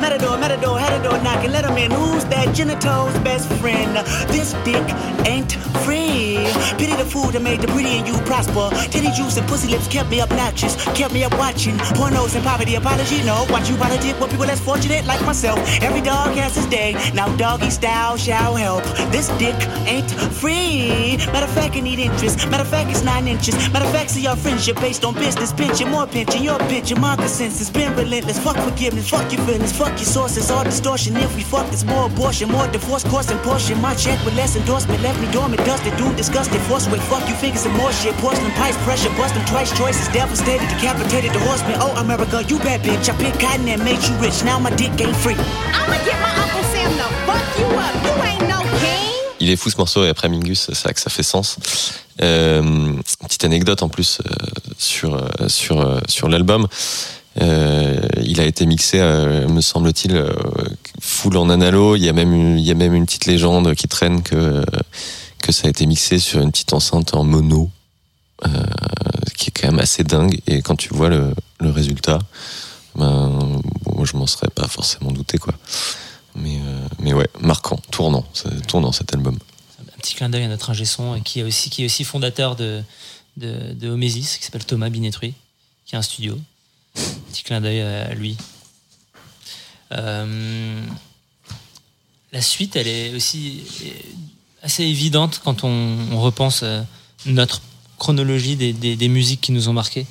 Matador, matador, a door knocking, let him in. Who's that genitals best friend? This dick ain't free. Pity the food that made the pretty and you prosper. Titty juice and pussy lips kept me obnoxious, kept me up watching. Pornos and poverty, apology, no. Watch you politic with people less fortunate like myself. Every dog has his day. Now doggy style shall help. This dick ain't free. Matter of fact, it need interest. Matter of fact, it's nine inches. Matter of fact, see your friendship based on business. Pinching, more pinching, your pinching. My consensus been relentless. Fuck forgiveness, fuck your feelings, fuck your sources. All distortion. If we fuck, it's more abortion, more divorce, course and portion. My check with less endorsement left me dormant, dusted, dude, disgusted. Force weight, fuck you, fingers and more shit. Porcelain pipes, pressure, bust them twice. Choices devastated, decapitated the horseman. Oh, America, you bad bitch. I picked cotton and made you rich. Now my dick ain't free. I'ma get my Uncle Sam to fuck you up. You ain't no king. Il est fou ce morceau et après Mingus, c'est vrai que ça fait sens. Euh, petite anecdote en plus euh, sur euh, sur euh, sur l'album. Euh, il a été mixé, euh, me semble-t-il, euh, full en analo. Il y a même une, petite légende qui traîne que ça a été mixé sur une petite enceinte en mono, qui est quand même assez dingue. Et quand tu vois le, résultat, ben bon, je m'en serais pas forcément douté quoi. Mais euh, ouais, marquant, tournant, tournant cet album. Un petit clin d'œil à notre ingé son, qui est aussi, fondateur de, de, de Omesis, qui s'appelle Thomas Binetruy, qui a un studio. Petit clin d'œil à lui. Euh, la suite, elle est aussi assez évidente quand on, on repense euh, notre chronologie des, des- des musiques qui nous ont marqués.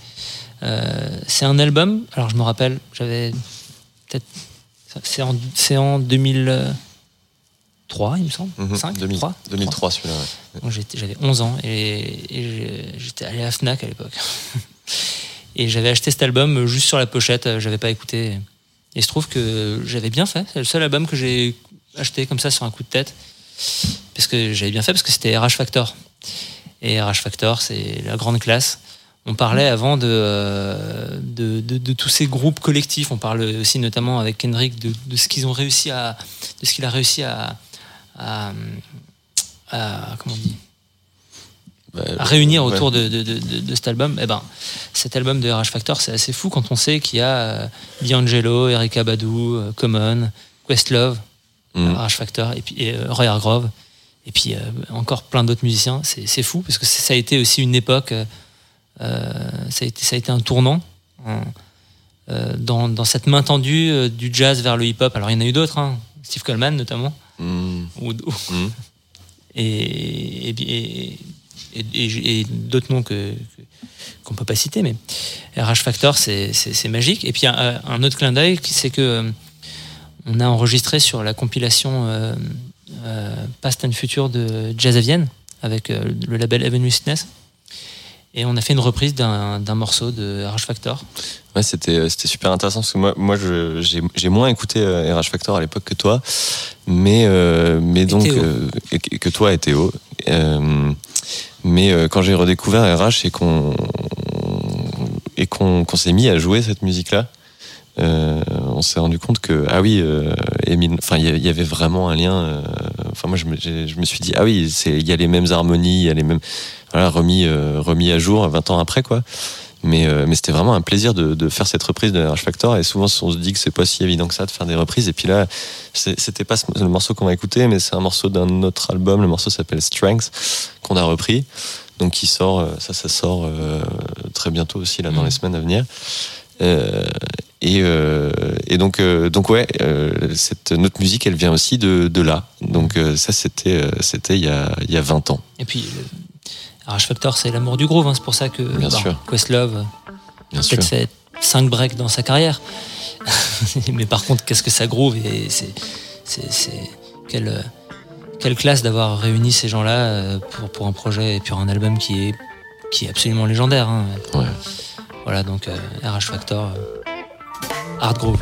Euh, c'est un album, alors je me rappelle, j'avais peut-être. C'est en, c'est en 2003, il me semble. Mhm, 5, 2000 3, 2003 celui-là. ouais. J'avais 11 ans et, j'étais allé à Fnac à l'époque. Et j'avais acheté cet album juste sur la pochette, euh, j'avais pas écouté. Et il se trouve que j'avais bien fait. C'est le seul album que j'ai acheté comme ça sur un coup de tête. Parce que j'avais bien fait, parce que c'était RH Factor. Et RH Factor, c'est la grande classe. On parlait avant de, euh, de- de tous ces groupes collectifs. On parle aussi notamment avec Kendrick de, de ce qu'ils ont réussi à, de ce qu'il a réussi à, à, à- comment on dit, Bah, à réunir ouais. autour de, de, de, cet album. Eh ben, cet album de RH Factor, c'est assez fou quand on sait qu'il y a euh, D'Angelo, Erika Badu, euh, Common, Questlove, Mm. RH Factor, et puis et, euh, Roy Hargrove, et puis euh, encore plein d'autres musiciens. C'est c'est fou parce que ça a été aussi une époque, euh, euh, ça, a été, ça a été un tournant. hein, euh, dans, dans cette main tendue euh, du jazz vers le hip-hop. Alors il y en a eu d'autres, hein, Steve Coleman notamment, Mm. ou, ou- Mm. et, et, et, et- d'autres noms que qu'on peut pas citer, mais RH Factor, c'est magique. Et puis un, un autre clin d'œil, c'est que euh, on a enregistré sur la compilation euh, euh, Past and Future de Jazz à avec euh, le label Avenue Witness. Et on a fait une reprise d'un d'un morceau de RH Factor. Ouais, c'était c'était super intéressant parce que moi moi je- j'ai j'ai moins écouté euh, RH Factor à l'époque que toi, mais euh, mais donc euh, que toi et Théo. Euh, mais euh, quand j'ai redécouvert RH et qu'on et qu'on qu'on s'est mis à jouer cette musique là, on s'est rendu compte que ah oui, euh, enfin il y avait vraiment un lien. euh, Enfin moi je me, je me suis dit ah oui, c'est il y a les mêmes harmonies, il y a les mêmes voilà remis euh, remis à jour 20 ans après quoi. Mais, euh, mais c'était vraiment un plaisir de, de faire cette reprise de RH Factor. Et souvent, on se dit que c'est pas si évident que ça de faire des reprises. Et puis là, c'était pas ce- le morceau qu'on va écouter, mais c'est un morceau d'un autre album. Le morceau s'appelle Strength, qu'on a repris. Donc, qui sort, euh, ça, ça sort euh, très bientôt aussi, là, dans Mhm. les semaines à venir. Euh, et, euh, et donc, euh, donc ouais, euh, cette notre musique, elle vient aussi de, de là. Donc euh, ça, c'était, euh, c'était il y a, il y a 20 ans. Et puis RH Factor, c'est l'amour du groove. hein. C'est pour ça que Bien bah, sûr. Questlove Bien sûr. peut-être fait 5 breaks dans sa carrière. Mais par contre, qu'est-ce que ça groove et c'est, c'est, c'est quelle, euh, quelle classe d'avoir réuni ces gens-là euh, pour, pour un projet et pour un album qui est, qui est absolument légendaire. hein. Ouais. Voilà, donc euh, RH Factor, euh, Hard Groove.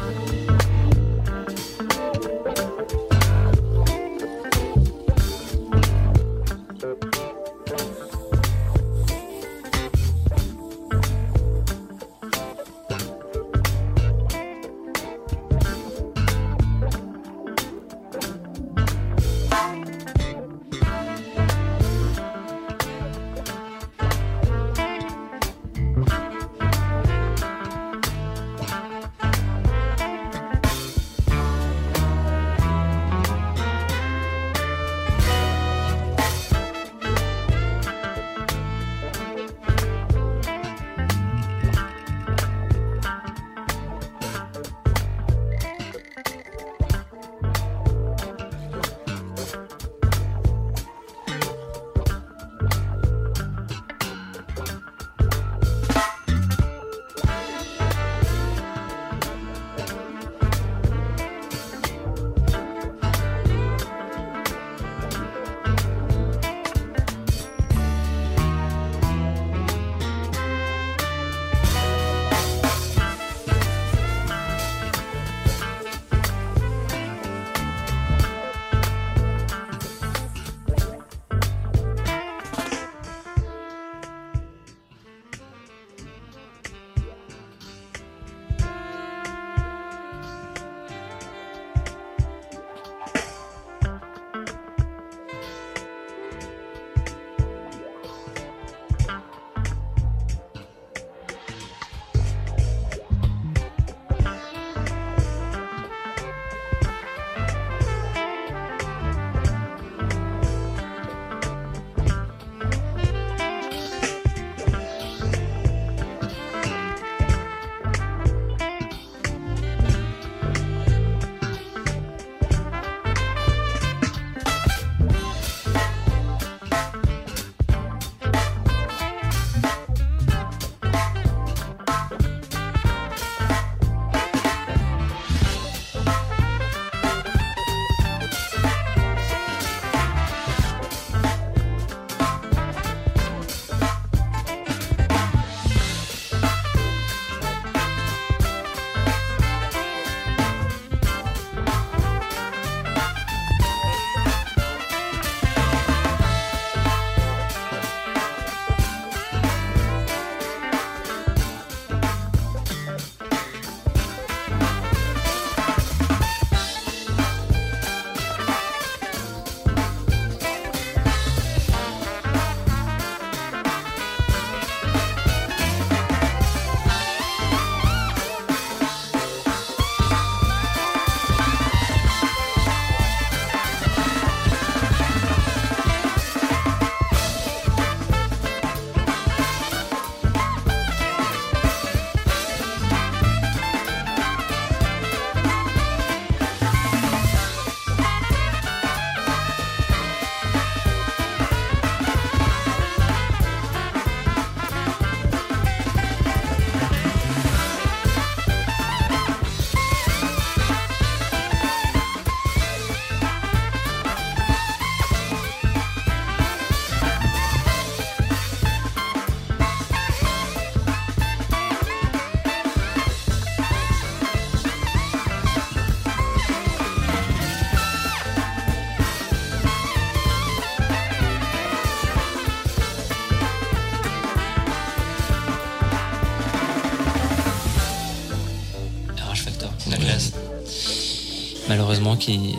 Malheureusement, qui,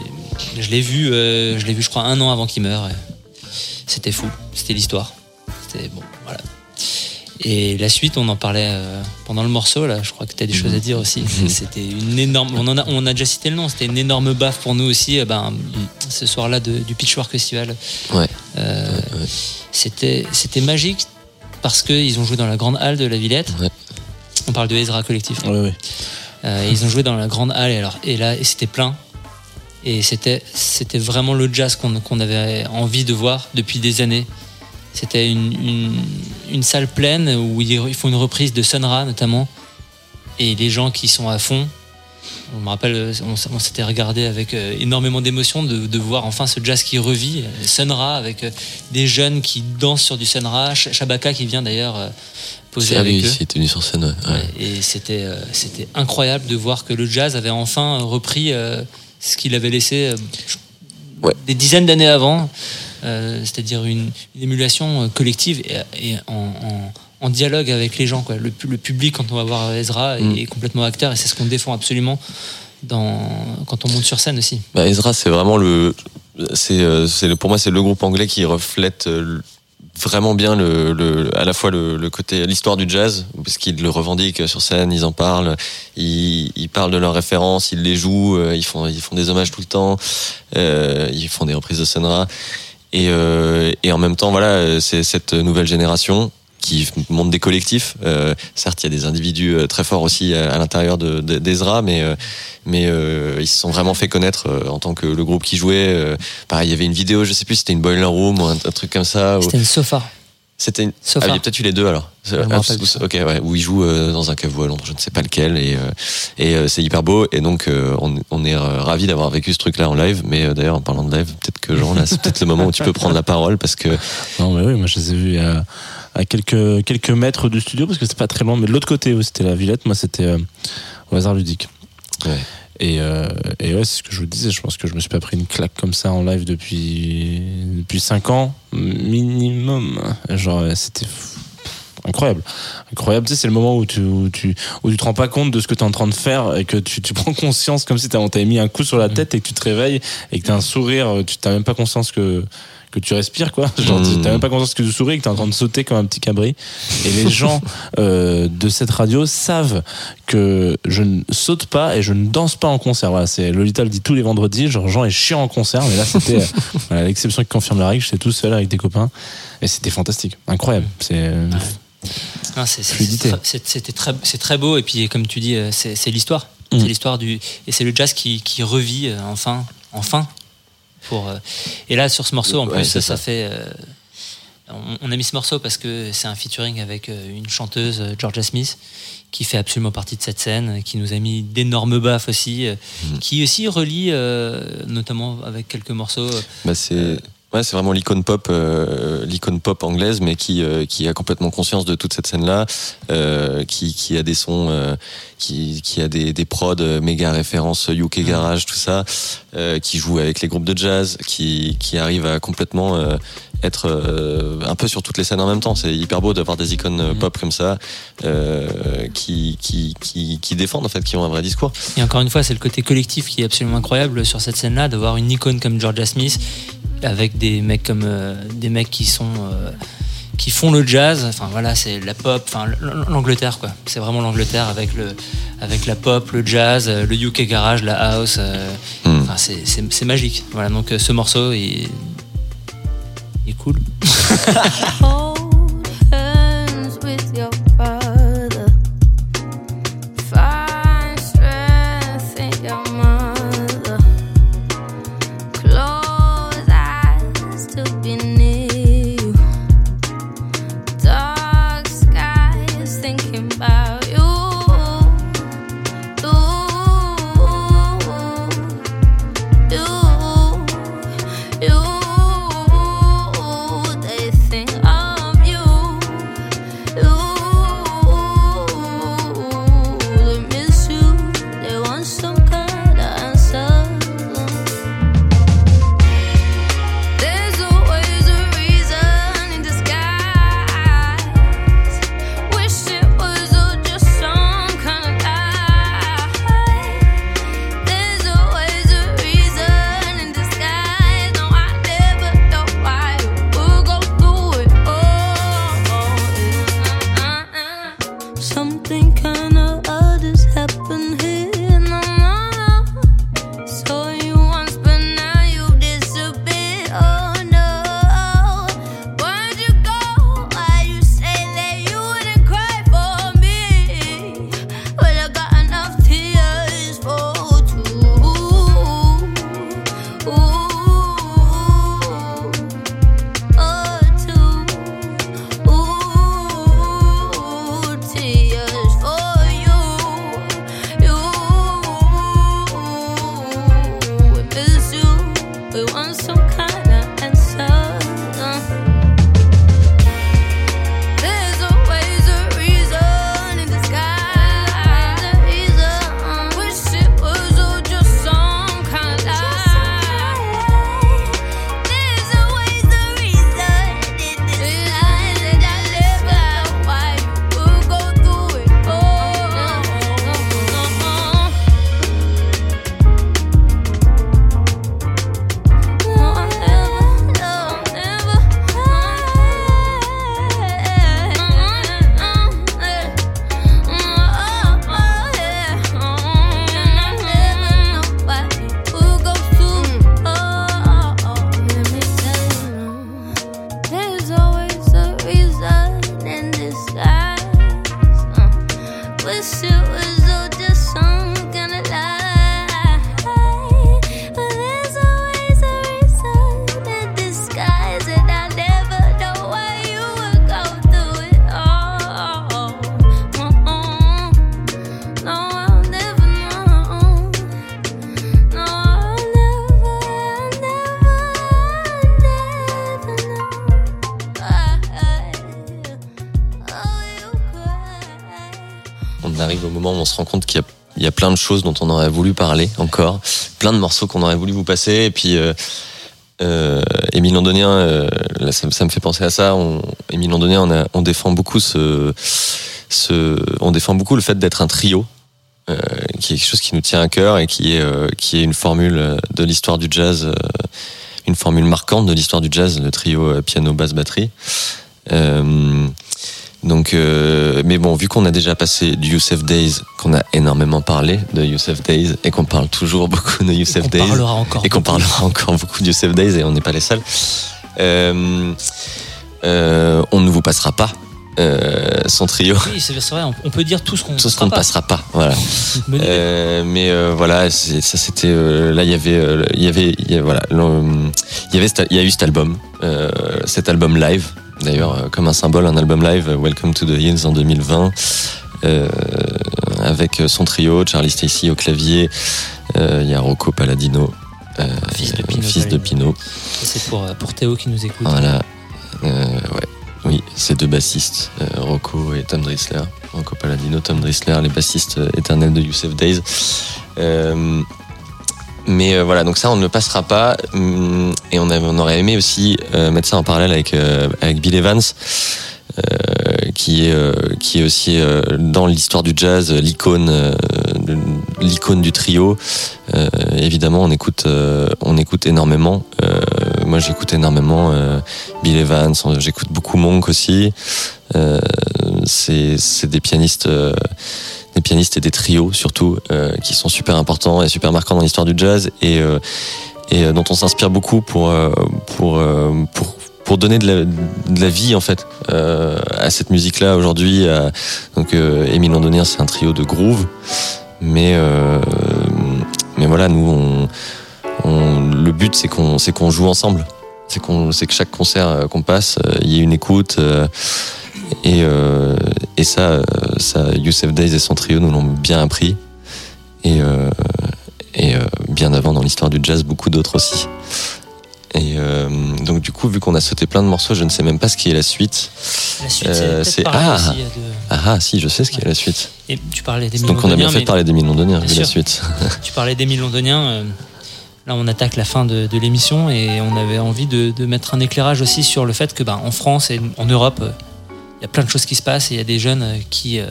je l'ai vu, euh, je l'ai vu, je crois, un an avant qu'il meure. C'était fou, c'était l'histoire. C'était bon, voilà. Et la suite, on en parlait euh, pendant le morceau, là. Je crois que tu as des choses à dire aussi. C'était une énorme. On, en a, on a déjà cité le nom, c'était une énorme baffe pour nous aussi. euh, ben, ce soir-là de- du Pitchfork Festival. Ouais. Euh, ouais. C'était c'était magique parce qu'ils ont joué dans la grande halle de la Villette. On parle de Ezra Collectif. Ils ont joué dans la grande halle et, alors, et là et c'était plein. Et c'était c'était vraiment le jazz qu'on qu'on avait envie de voir depuis des années. C'était une, une, une salle pleine où ils font une reprise de Sun Ra notamment. Et les gens qui sont à fond. On me rappelle, on, s'était regardé avec euh, énormément d'émotion de, de voir enfin ce jazz qui revit. euh, Sun Ra avec euh, des jeunes qui dansent sur du Sun Ra. Sh- Shabaka qui vient d'ailleurs euh, poser Ah avec oui, eux. il était venu sur scène. ouais. Et c'était c'était incroyable de voir que le jazz avait enfin repris ce qu'il avait laissé euh, Ouais. des dizaines d'années avant, euh, c'est-à-dire une, une émulation euh, collective et, et en, en- en dialogue avec les gens. Quoi. Le, pu- le public, quand on va voir Ezra, est- Mm. est, complètement acteur et c'est ce qu'on défend absolument dans, quand on monte sur scène aussi. Bah, Ezra, c'est vraiment le, c'est, pour moi, c'est le groupe anglais qui reflète vraiment bien le, le, à la fois le, côté, l'histoire du jazz, parce qu'ils le revendiquent sur scène, ils en parlent, ils, parlent de leurs références, ils les jouent, euh, ils font, ils font des hommages tout le temps, euh, ils font des reprises de Senra. Et, euh, et en même temps, voilà, c'est cette nouvelle génération qui monte des collectifs. Euh, certes, il y a des individus euh, très forts aussi à, à l'intérieur de, de- d'Ezra, mais euh, mais euh, ils se sont vraiment fait connaître euh, en tant que le groupe qui jouait. Euh, pareil, il y avait une vidéo, je sais plus, si c'était une boiler room ou un, un truc comme ça. ou- C'était une sofa. C'était une... Sofa. Ah, il y a peut-être eu les deux alors. Ah, ok, ouais, où ils jouent euh, dans un caveau à Londres, je ne sais pas lequel, et, euh, et euh, c'est hyper beau. Et donc, euh, on, on est euh, ravis d'avoir vécu ce truc-là en live. Mais euh, d'ailleurs, en parlant de live, peut-être que Jean, là, c'est peut-être le moment où tu peux prendre la parole parce que Non, mais oui, moi je les ai vus à, à quelques, quelques mètres du studio parce que c'était pas très loin, mais de l'autre côté où c'était la Villette, moi c'était euh, au hasard ludique. Ouais. Et, euh, et ouais, c'est ce que je vous disais, je pense que je me suis pas pris une claque comme ça en live depuis, depuis 5 ans, minimum. Genre, ouais, c'était incroyable. Incroyable, tu sais, c'est le moment où tu, où, tu, où tu te rends pas compte de ce que tu es en train de faire et que tu, tu prends conscience comme si t'avais t'avais mis un coup sur la tête et que tu te réveilles et que t'as un sourire, tu t'as même pas conscience que, que tu respires, quoi. Genre, Mm. t'as même pas conscience que tu souris et que t'es en train de sauter comme un petit cabri. Et les gens euh, de cette radio savent que je ne saute pas et je ne danse pas en concert. Voilà, c'est Lolita le dit tous les vendredis. Genre, Jean est chiant en concert, mais là, c'était euh, voilà, l'exception qui confirme la règle. J'étais tout seul avec des copains et c'était fantastique, incroyable. C'est euh, Non, c'est- c'est- Fluidité. c'est- C'était très, c'est très beau et puis comme tu dis, c'est c'est l'histoire. Mm. C'est l'histoire du et c'est le jazz qui, qui revit enfin, enfin. Pour euh, et là sur ce morceau en Ouais, plus ça, ça. fait. euh, on, on a mis ce morceau parce que c'est un featuring avec euh, une chanteuse Georgia Smith qui fait absolument partie de cette scène, qui nous a mis d'énormes baffes aussi, Mm. qui aussi relie notamment avec quelques morceaux. bah, c'est. Ouais, c'est vraiment l'icône pop, euh, l'icône pop anglaise, mais qui euh, qui a complètement conscience de toute cette scène-là, euh, qui qui a des sons, euh, qui qui a des des prods euh, méga références UK garage, tout ça, euh, qui joue avec les groupes de jazz, qui qui arrive à complètement euh, être euh, un peu sur toutes les scènes en même temps. C'est hyper beau d'avoir des icônes euh, pop comme ça, euh, qui qui qui qui défendent en fait, qui ont un vrai discours. Et encore une fois, c'est le côté collectif qui est absolument incroyable sur cette scène-là, d'avoir une icône comme Georgia Smith avec des mecs comme euh, des mecs qui sont euh, qui font le jazz. Enfin voilà, c'est la pop, enfin l'Angleterre quoi. C'est vraiment l'Angleterre avec le avec la pop, le jazz, euh, le UK garage, la house. euh, Hmm. Enfin c'est magique. Voilà donc ce morceau est est cool. de choses dont on aurait voulu parler encore, plein de morceaux qu'on aurait voulu vous passer. Et puis, euh, euh, Émile Londonien, euh, ça, me fait penser à ça. On, Émile Londonien, on, défend beaucoup ce, on défend beaucoup le fait d'être un trio. euh, qui est quelque chose qui nous tient à cœur et qui est, euh, qui est une formule de l'histoire du jazz, une formule marquante de l'histoire du jazz, le trio piano, basse, batterie. Donc, euh, mais bon, vu qu'on a déjà passé du Youssef Days, qu'on a énormément parlé de Youssef Days et qu'on parle toujours beaucoup de Youssef On Days parlera encore. et qu'on parlera encore beaucoup de Youssef Days et on n'est pas les seuls, euh, euh, on ne vous passera pas son trio. Oui, c'est vrai, on- on peut dire tout ce qu'on qu'on ne pas. passera pas, voilà. Mais voilà, ça c'était là il y avait il y avait voilà il y avait il y a eu cet album, cet album live d'ailleurs euh, comme un symbole un album live euh, Welcome to the Hills en 2020 euh, avec son trio Charlie Stacy au clavier, euh, il y a Rocco Palladino, euh, Fils de Pino fils de Palladino. Pino, C'est pour, pour Théo qui nous écoute. voilà, ouais. Oui, ces deux bassistes, Rocco et Tom Drissler. Rocco Palladino, Tom Drissler, les bassistes éternels de Youssef Days. Mais euh, voilà, donc ça, on ne le passera pas. Hum, Et on, aurait aimé aussi euh, mettre ça en parallèle avec, euh, Bill Evans, qui, est, aussi dans l'histoire du jazz, l'icône l'icône du trio. Évidemment, on écoute, on écoute énormément. Moi, j'écoute énormément euh, Bill Evans, j'écoute beaucoup Monk aussi. Euh, c'est des pianistes, euh, des pianistes et des trios surtout qui sont super importants et super marquants dans l'histoire du jazz et dont on s'inspire beaucoup pour pour pour donner de la, vie en fait à cette musique là aujourd'hui donc Émile Londonien c'est un trio de groove mais mais voilà nous on, le but c'est qu'on c'est qu'on joue ensemble. C'est qu'on c'est que chaque concert euh, qu'on passe euh, il y ait une écoute euh, et euh, et ça ça Youssef Days et son trio nous l'ont bien appris. Et euh, et euh, bien avant dans l'histoire du jazz beaucoup d'autres aussi. Et donc du coup vu qu'on a sauté plein de morceaux je ne sais même pas ce qui est la suite. La suite, c'est ah. aussi, de- ah ah si je sais ce qui est la suite. Et tu parlais des donc on a bien fait de parler d'Émile Londonien Bien vu la suite. Tu parlais d'Émile Londonien. Là, on attaque la fin de, l'émission et on avait envie de, mettre un éclairage aussi sur le fait que, ben, en France et en Europe, euh, il y a plein de choses qui se passent et il y a des jeunes euh, qui, euh,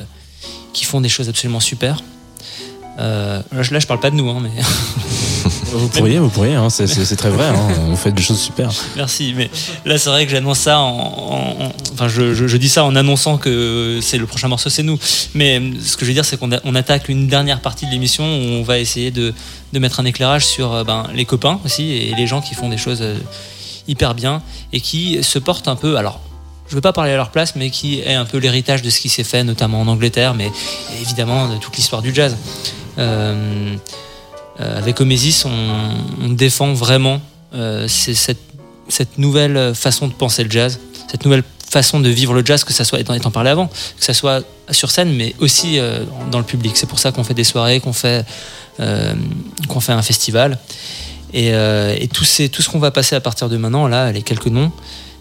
qui font des choses absolument super. Là, je parle pas de nous, hein, mais Vous pourriez, vous pourriez, hein, c'est- très vrai. Hein, vous faites des choses super. merci. Mais là, c'est vrai que j'annonce ça en, en- en- enfin, je, je- dis ça en annonçant que c'est le prochain morceau, c'est nous. Mais euh, ce que je veux dire, c'est qu'on attaque une dernière partie de l'émission où on va essayer de, de mettre un éclairage sur euh, ben, les copains aussi et les gens qui font des choses euh, hyper bien et qui se portent un peu. Alors, je veux pas parler à leur place, mais qui est un peu l'héritage de ce qui s'est fait, notamment en Angleterre, mais évidemment de toute l'histoire du jazz. Euh, avec Omesis, on, défend vraiment euh, cette, nouvelle façon de penser le jazz, cette nouvelle façon de vivre le jazz, que ça soit, étant, étant parlé avant, que ça soit sur scène, mais aussi euh, dans le public. C'est pour ça qu'on fait des soirées, qu'on fait, euh, fait un festival. Et, euh, tout, tout ce qu'on va passer à partir de maintenant, là, les quelques noms,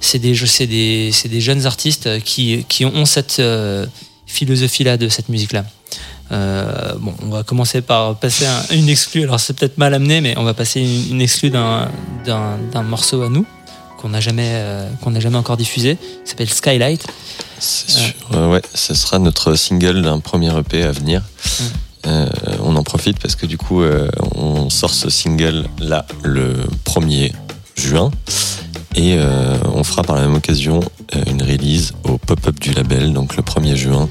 c'est des, des, des jeunes artistes qui, qui ont cette euh, philosophie-là de cette musique-là. Euh, bon, on va commencer par passer un- une exclue. Alors c'est peut-être mal amené, mais on va passer une, une exclue d'un, d'un, d'un morceau à nous qu'on n'a jamais, euh, qu'on n'a jamais encore diffusé. Il s'appelle Skylight. C'est sûr. Euh, ouais, ce sera notre single d'un premier EP à venir. On en profite parce que du coup, on sort ce single là le 1er juin. Et on fera par la même occasion une release au pop-up du label, donc le 1er juin.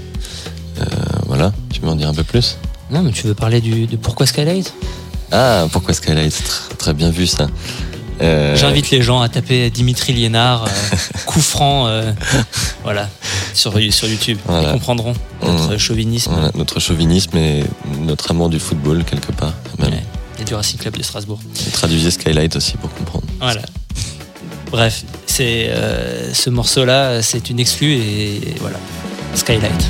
Euh, voilà, tu veux en dire un peu plus? Non, mais tu veux parler du, de pourquoi Skylight? Ah, pourquoi Skylight? Très, très bien vu ça. Euh, J'invite les gens à taper Dimitri Liénard, euh, coup franc. euh, voilà. sur, sur YouTube. Voilà. Ils comprendront notre Mmh. chauvinisme Voilà, notre chauvinisme et notre amour du football, quelque part. Même. Ouais. et du Racing Club de Strasbourg. Traduisez Skylight aussi pour comprendre. Voilà. Bref, c'est ce morceau-là, c'est une exclue et voilà. Skylight.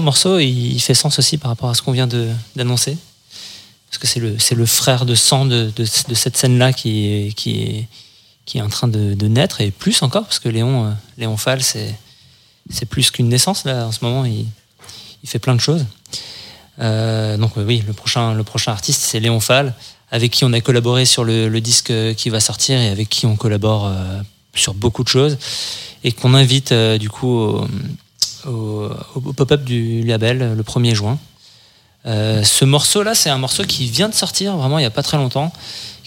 Morceau, il fait sens aussi par rapport à ce qu'on vient d'annoncer. Parce que c'est le, le frère de sang de, de- cette scène-là qui est, qui, est, qui est en train de, naître, et plus encore, parce que Léon, euh, Léon Fall, c'est, plus qu'une naissance, là, en ce moment, il, il fait plein de choses. Euh, donc oui, le prochain, le prochain artiste, c'est Léon Fall, avec qui on a collaboré sur le, disque qui va sortir et avec qui on collabore euh, sur beaucoup de choses, et qu'on invite du coup au, au- pop-up du label le 1er juin. Euh, ce morceau-là, c'est un morceau qui vient de sortir vraiment il n'y a pas très longtemps,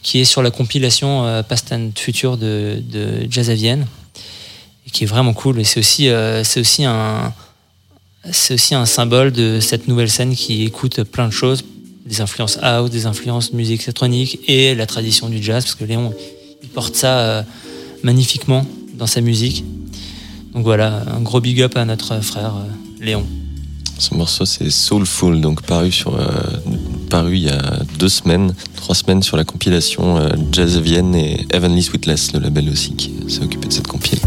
qui est sur la compilation euh, Past and Future de, de Jazz à Vienne, et qui est vraiment cool. Et c'est aussi, euh, aussi un, aussi un symbole de cette nouvelle scène qui écoute plein de choses, des influences house, des influences musique électronique et la tradition du jazz, parce que Léon, il porte ça magnifiquement dans sa musique. Donc voilà, un gros big up à notre frère euh, Léon. Ce morceau, c'est Soulful, donc euh, paru il y a deux semaines, trois semaines sur la compilation euh, Jazz Vienne et Heavenly Sweetless, le label aussi qui s'est occupé de cette compile.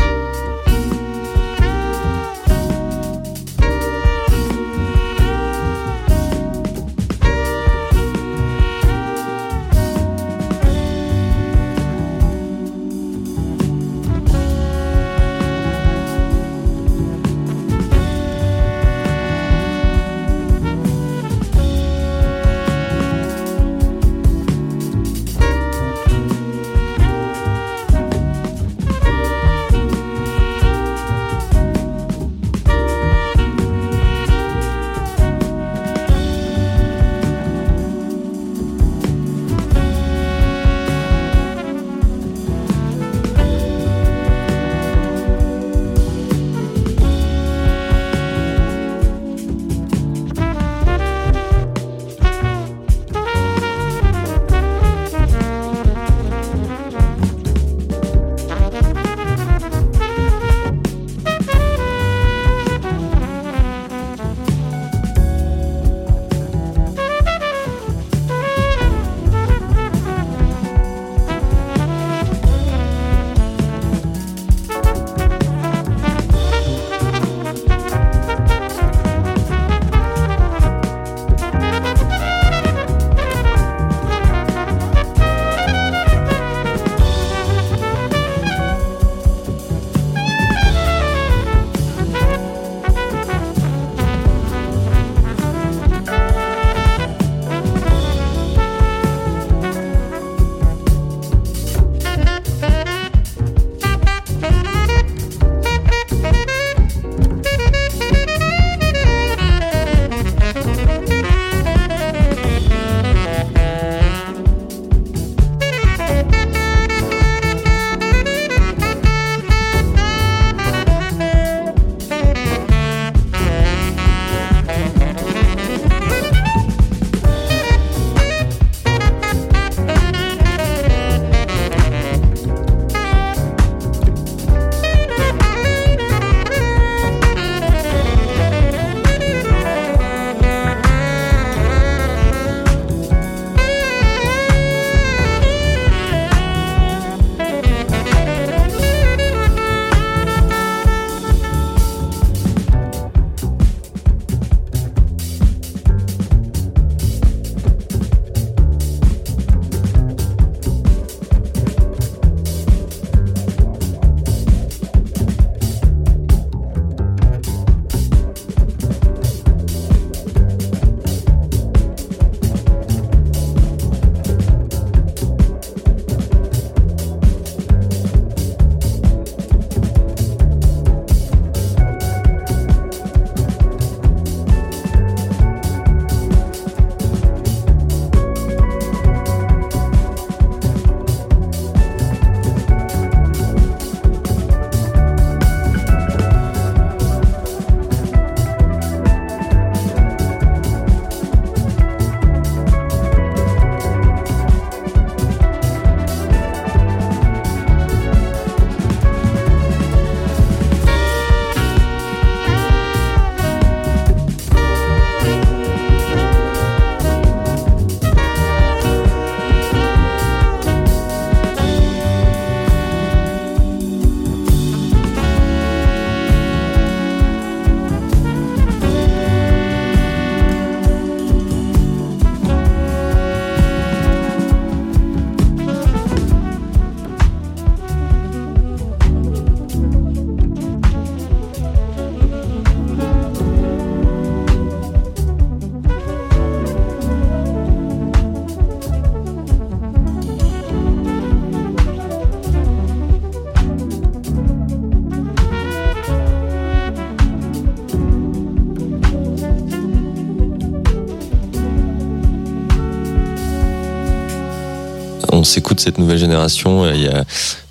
S'écoute cette nouvelle génération. euh, Il y a,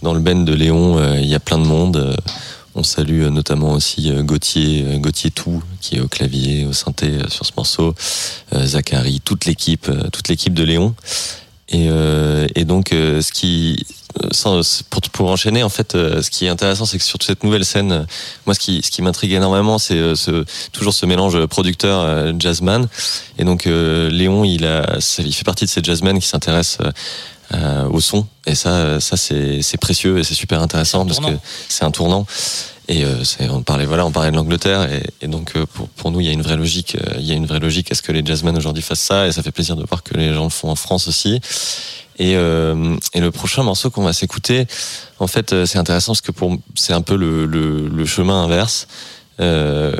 dans le band de Léon, euh, il y a plein de monde. Euh, On salue notamment aussi Gauthier, Gauthier Tout, qui est au clavier, au synthé sur ce morceau. Zachary, toute l'équipe, toute l'équipe de Léon. Et, donc, ce qui, pour, pour enchaîner, en fait, ce qui est intéressant, c'est que sur cette nouvelle scène, moi, ce qui, ce qui m'intrigue énormément, c'est ce, toujours ce mélange producteur jazzman. Et donc, Léon, il a, il fait partie de ces jazzmen qui s'intéressent euh, au son. Et ça, euh, ça c'est précieux et c'est super intéressant parce que c'est un tournant. Et euh, on parlait, voilà, on parlait de l'Angleterre et, et donc euh, pour, pour nous, il y a une vraie logique. euh, Il y a une vraie logique à ce que les jazzmen aujourd'hui fassent ça et ça fait plaisir de voir que les gens le font en France aussi. Et, euh, et le prochain morceau qu'on va s'écouter, en fait, c'est intéressant parce que pour c'est un peu le, le, le chemin inverse. Euh,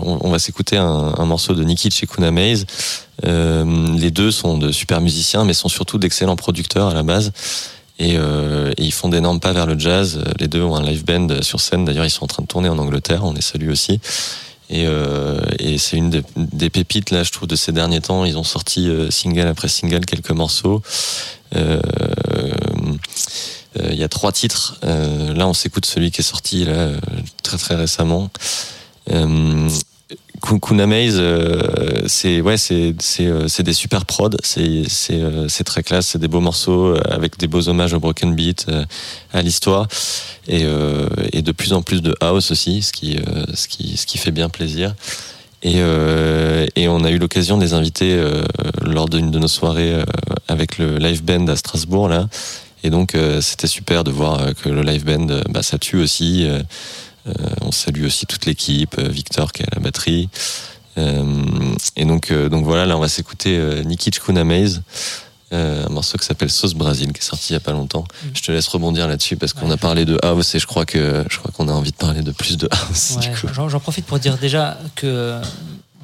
on, va s'écouter un, morceau de chez Kuna Maze. Euh, les deux sont de super musiciens, mais sont surtout d'excellents producteurs à la base. Et, euh, et ils font d'énormes pas vers le jazz. Les deux ont un live band sur scène. D'ailleurs, ils sont en train de tourner en Angleterre. On les salue aussi. Et, et c'est une des, pépites là, je trouve, de ces derniers temps. Ils ont sorti single après single quelques morceaux. Il y a trois titres. Là, on s'écoute celui qui est sorti là très très récemment. Euh, Ku- Kuna Maze, euh, c'est ouais, euh, c'est des super prods, c'est très classe, c'est des beaux morceaux avec des beaux hommages au broken beat, à l'histoire et et de plus en plus de house aussi, ce qui ce qui ce qui fait bien plaisir. Et et on a eu l'occasion de les inviter lors d'une de nos soirées avec le live band à Strasbourg là. Et donc c'était super de voir que le live band, bah, ça tue aussi. Euh, on salue aussi toute l'équipe, euh, Victor qui est à la batterie. Euh, et donc, donc voilà, là on va s'écouter euh, Niki Chkuna Maze, euh, un morceau qui s'appelle Sauce Brésil, qui est sorti il y a pas longtemps. Je te laisse rebondir là-dessus parce qu'on Ouais. a parlé de house et je crois que je crois qu'on a envie de parler de plus de house. Ouais. J'en profite pour dire déjà que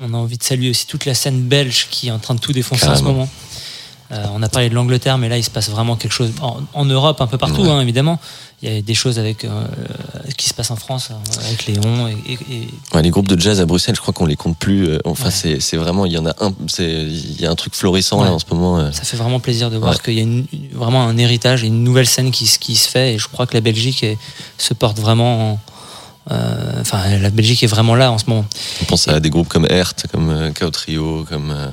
on a envie de saluer aussi toute la scène belge qui est en train de tout défoncer en ce moment. Euh, on a parlé de l'Angleterre, mais là il se passe vraiment quelque chose en, en Europe, un peu partout, Ouais. hein, évidemment. Il y a des choses avec euh, qui se passent en France euh, avec Léon et, et- et- Ouais, les groupes de jazz à Bruxelles, je crois qu'on les compte plus. euh, Enfin, Ouais. c'est vraiment, il y en a un, il y a un truc florissant là en ce moment. ça fait vraiment plaisir de voir qu'il y a une- vraiment un héritage et une nouvelle scène qui, se- qui se fait. Et je crois que la Belgique est- se porte vraiment. Euh, Enfin, la Belgique est vraiment là en ce moment. On pense à des groupes comme Hert, comme euh, Chaos Trio, comme euh,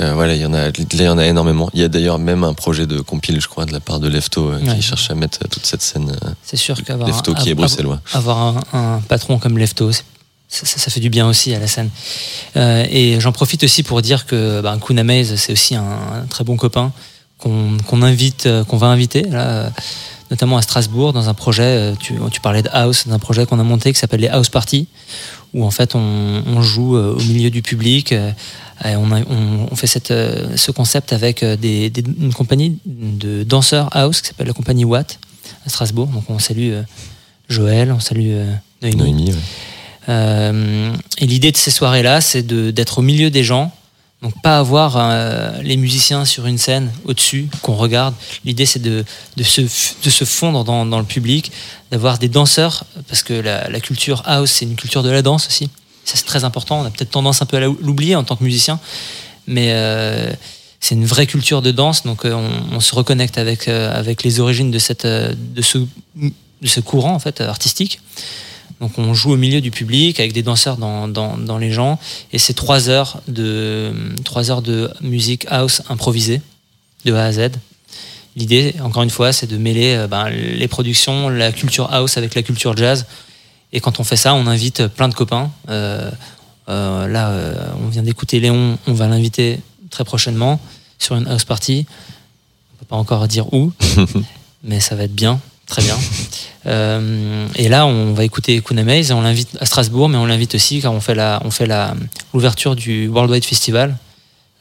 euh, voilà, il y en a, il y en a énormément. Il y a d'ailleurs même un projet de compile, je crois, de la part de Lefto euh, Ouais. qui cherche à mettre euh, toute cette scène. euh, C'est sûr qu'avoir Lefto qui est bruxellois. avoir un, un patron comme Lefto, ça, ça- ça fait du bien aussi à la scène. Euh, et j'en profite aussi pour dire que ben, Kuna Maze, c'est aussi un, un très bon copain qu'on qu'on invite, euh, qu'on va inviter là, euh, notamment à Strasbourg dans un projet. euh, Tu, tu parlais de house, d'un projet qu'on a monté qui s'appelle les House Party, où en fait on, on joue euh, au milieu du public. euh, et on, a- on- on fait cette, ce concept avec des, des- une compagnie de danseurs house qui s'appelle la compagnie Watt à Strasbourg. Donc on salue Joël, on salue Noémie. Noémie, ouais. Euh, et l'idée de ces soirées-là, c'est d'être au milieu des gens. Donc pas avoir euh, les musiciens sur une scène au-dessus qu'on regarde. L'idée c'est de, de, se, de se fondre dans, dans le public, d'avoir des danseurs, parce que la, la culture house c'est une culture de la danse aussi. Ça c'est très important. On a peut-être tendance un peu à l'oublier en tant que musicien, mais euh, c'est une vraie culture de danse. Donc euh, on, on se reconnecte avec, euh, avec les origines de, cette, euh, de, ce, de ce courant en fait artistique. Donc on joue au milieu du public avec des danseurs dans, dans, dans les gens et c'est trois heures de trois heures de musique house improvisée de A à Z. L'idée, encore une fois, c'est de mêler euh, ben, les productions, la culture house avec la culture jazz. Et quand on fait ça, on invite plein de copains. Euh, euh, là, euh, on vient d'écouter Léon, on va l'inviter très prochainement sur une house party. On peut pas encore dire où, mais ça va être bien, très bien. Euh, et là, on va écouter Kuna Maze on l'invite à Strasbourg, mais on l'invite aussi car on fait la, on fait la l'ouverture du Worldwide Festival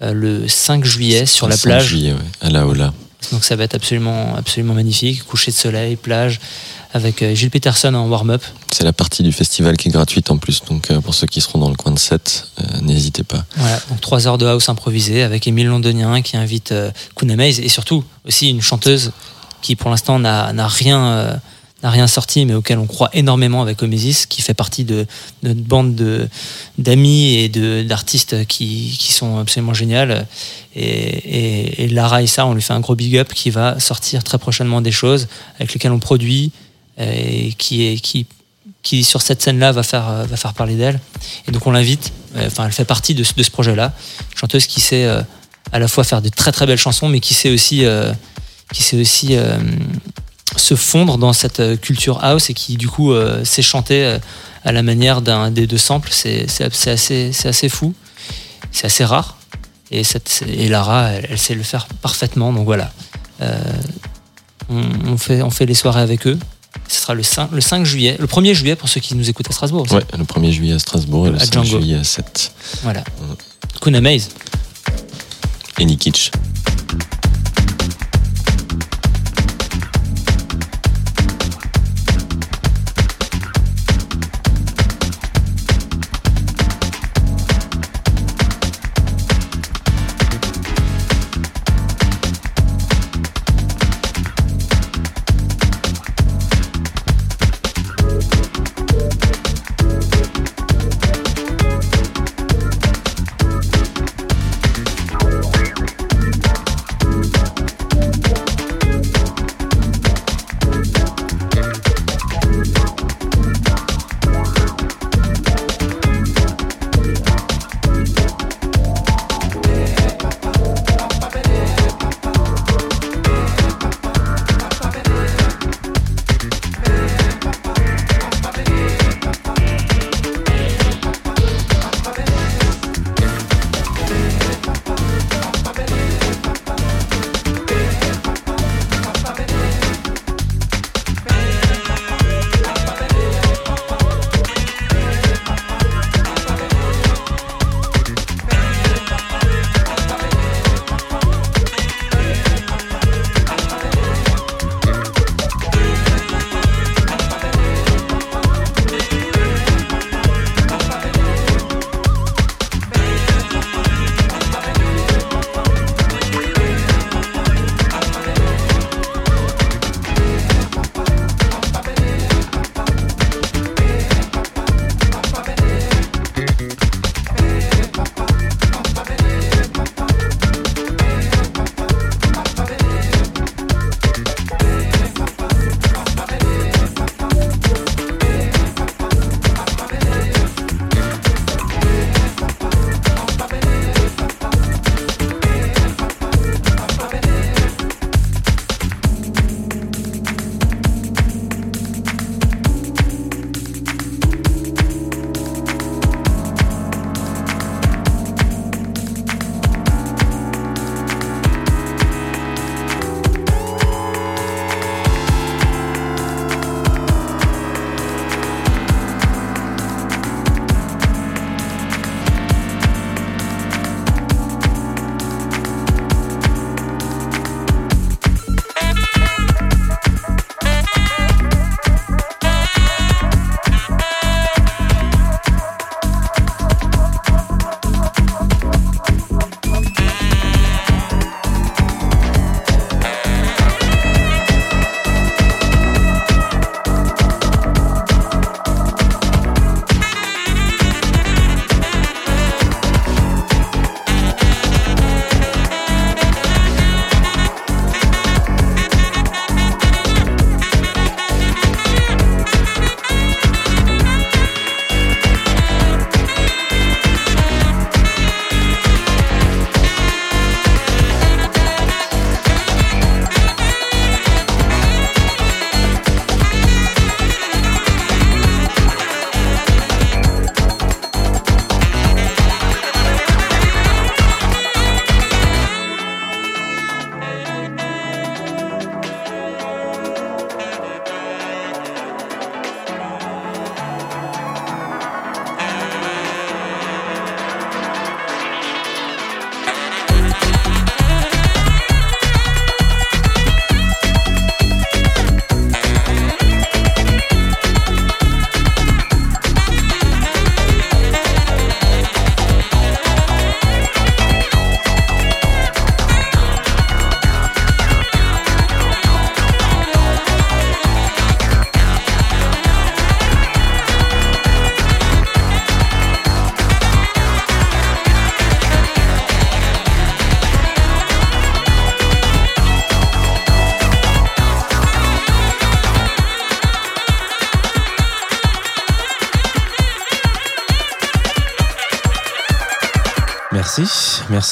euh, le 5 juillet sur la 5 plage. juillet, ouais, à la Ola. Donc ça va être absolument, absolument magnifique. Coucher de soleil, plage, avec euh, Gilles Peterson en warm-up. C'est la partie du festival qui est gratuite en plus, donc pour ceux qui seront dans le coin de 7, euh, n'hésitez pas. Voilà, donc trois heures de house improvisée avec Émile Londonien qui invite Kuna Maze et surtout aussi une chanteuse qui pour l'instant n'a rien, euh, n'a rien sorti mais auquel on croit énormément avec Omesis qui fait partie de, notre bande de- d'amis et d'artistes qui, qui sont absolument géniales. Et, et, et Lara Issa, on lui fait un gros big up qui va sortir très prochainement des choses avec lesquelles on produit et qui, est, qui, qui sur cette scène-là va faire, euh, va faire parler d'elle. Et donc on l'invite, euh, enfin elle fait partie de de ce projet-là, chanteuse qui sait à la fois faire de très très belles chansons, mais qui sait aussi, qui sait aussi euh, se fondre dans cette euh, culture house et qui du coup euh, sait chanter euh, à la manière d'un des deux samples. C'est assez, assez fou, c'est assez rare. Et, cette, et Lara, elle, elle sait le faire parfaitement. Donc voilà, Euh, on, on fait, on fait les soirées avec eux. Ce sera le 5, le 5 juillet, le 1er juillet pour ceux qui nous écoutent à Strasbourg. Ouais, le 1er juillet à Strasbourg et le À 5 Django. juillet à 7. Voilà. Kuna Maze. Et Nikic.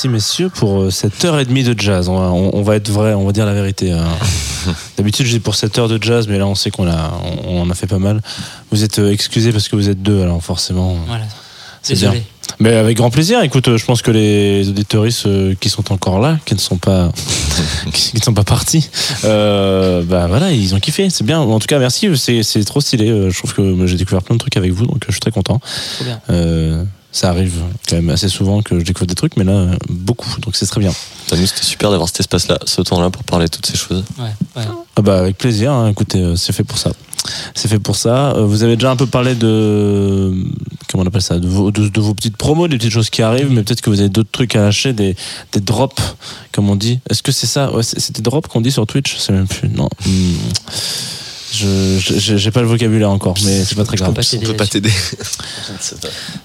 Merci, messieurs, pour euh, cette heure et demie de jazz. On va, on- on va être vrai, on va dire la vérité. hein. D'habitude, je dis pour cette heure de jazz, mais là, on sait qu'on a, on, en a fait pas mal. Vous êtes euh, excusés parce que vous êtes deux, alors forcément. Voilà. C'est Désolé. Mais avec grand plaisir. Écoute, euh, je pense que les auditoristes euh, qui sont encore là, qui ne sont pas, qui ne sont pas partis, euh, bah voilà, ils ont kiffé. C'est bien. En tout cas, merci. C'est, c'est trop stylé. Je trouve que j'ai découvert plein de trucs avec vous, donc je suis très content. Trop bien. Euh, ça arrive quand même assez souvent que je découvre des trucs, mais là, beaucoup. Donc c'est très bien. Nous, c'était super d'avoir cet espace-là, ce temps-là pour parler de toutes ces choses. Ouais, ouais. Ah bah avec plaisir. hein. Écoutez, euh, c'est fait pour ça. C'est fait pour ça. Euh, Vous avez déjà un peu parlé de comment on appelle ça, de vos, de, de vos petites promos, des petites choses qui arrivent, mais peut-être que vous avez d'autres trucs à lâcher, des, des drops, comme on dit. Est-ce que c'est ça? Ouais, c'est- C'était drop qu'on dit sur Twitch? Je sais même plus. Non. Hmm. Je j'ai pas le vocabulaire encore, mais c'est pas très Je peux grave. pas t'aider On peut pas t'aider.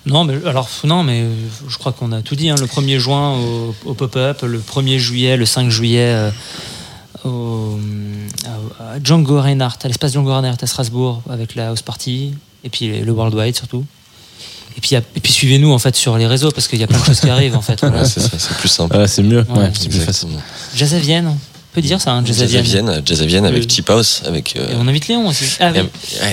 Non, mais alors non, mais euh, je crois qu'on a tout dit. hein. Le 1er juin au, au pop-up, le 1er juillet, le 5 juillet euh, au, à, à Django Reinhardt, à l'espace Django Reinhardt à Strasbourg avec la house party et puis le Worldwide surtout. Et puis, puis suivez-nous en fait sur les réseaux parce qu'il y a plein de choses qui arrivent en fait. Voilà. Ouais, c'est plus simple. C'est mieux. Ouais, Ouais, c'est plus facile. Jazz à Vienne, peut dire ça, hein, Jazz à Jazz à Vienne. Vienne, Jazz à Vienne avec Euh, Cheap House, avec. Et euh, on invite Léon aussi. Ah oui. ouais, Ouais,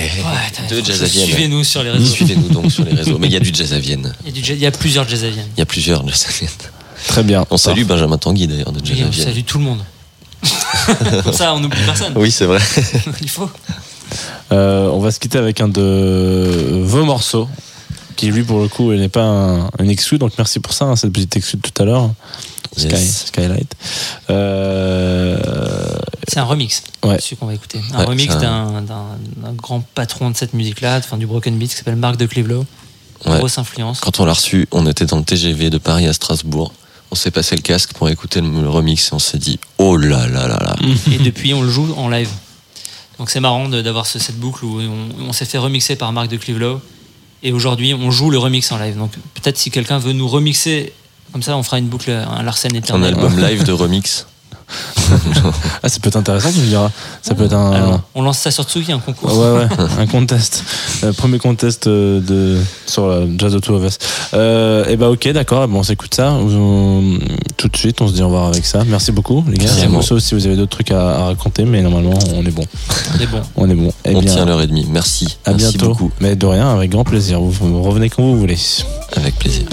t'as- deux Jazz à Vienne. Suivez-nous sur les réseaux. Suivez-nous donc sur les réseaux. Mais il y a du Jazz à Vienne. Il y, a y plusieurs Jazz à Vienne. Il y a plusieurs Jazz à Vienne. Très bien. On salue Benjamin Tanguy d'ailleurs de Jazz Oui, à on Vienne. salue tout le monde. Comme ça, on n'oublie personne. Oui, c'est vrai. Il faut. Euh, on va se quitter avec un de vos morceaux, qui lui pour le coup n'est pas un, un exclu, donc merci pour ça, hein, cette petite exclu de tout à l'heure. Sky, Yes. Skylight. Euh, C'est un remix, Ouais. celui qu'on va écouter. Un Ouais, remix un- d'un, grand patron de cette musique-là, enfin du broken beat, qui s'appelle Marc de Cleveland. Ouais. Grosse influence. Quand on l'a reçu, on était dans le TGV de Paris à Strasbourg. On s'est passé le casque pour écouter le, le remix et on s'est dit oh là là là là. Et depuis, on le joue en live. Donc c'est marrant d'avoir ce- cette boucle où on, on s'est fait remixer par Marc de Cleveland. Et aujourd'hui, on joue le remix en live. Donc peut-être si quelqu'un veut nous remixer, comme ça, on fera une boucle, un Larsen Un éternel. album live de remix. Ah, ça peut être intéressant, tu me diras. Ça peut être un. Alors, on lance ça sur Tsugi, un concours. Ouais, ouais, un contest. Euh, premier contest euh, de, sur euh, Jazz of Two of Us. Euh, et bah, ok, d'accord, bon, on s'écoute ça. On- tout de suite, on se dit au revoir avec ça. Merci beaucoup, les gars. Carrément. Sauf si vous avez d'autres trucs à, à raconter, mais normalement, on est bon. On est bon. On est bon. Eh on bien, tient l'heure et demie. Merci. à Merci bientôt. beaucoup. Mais de rien, avec grand plaisir. Vous, vous revenez quand vous voulez. Avec plaisir.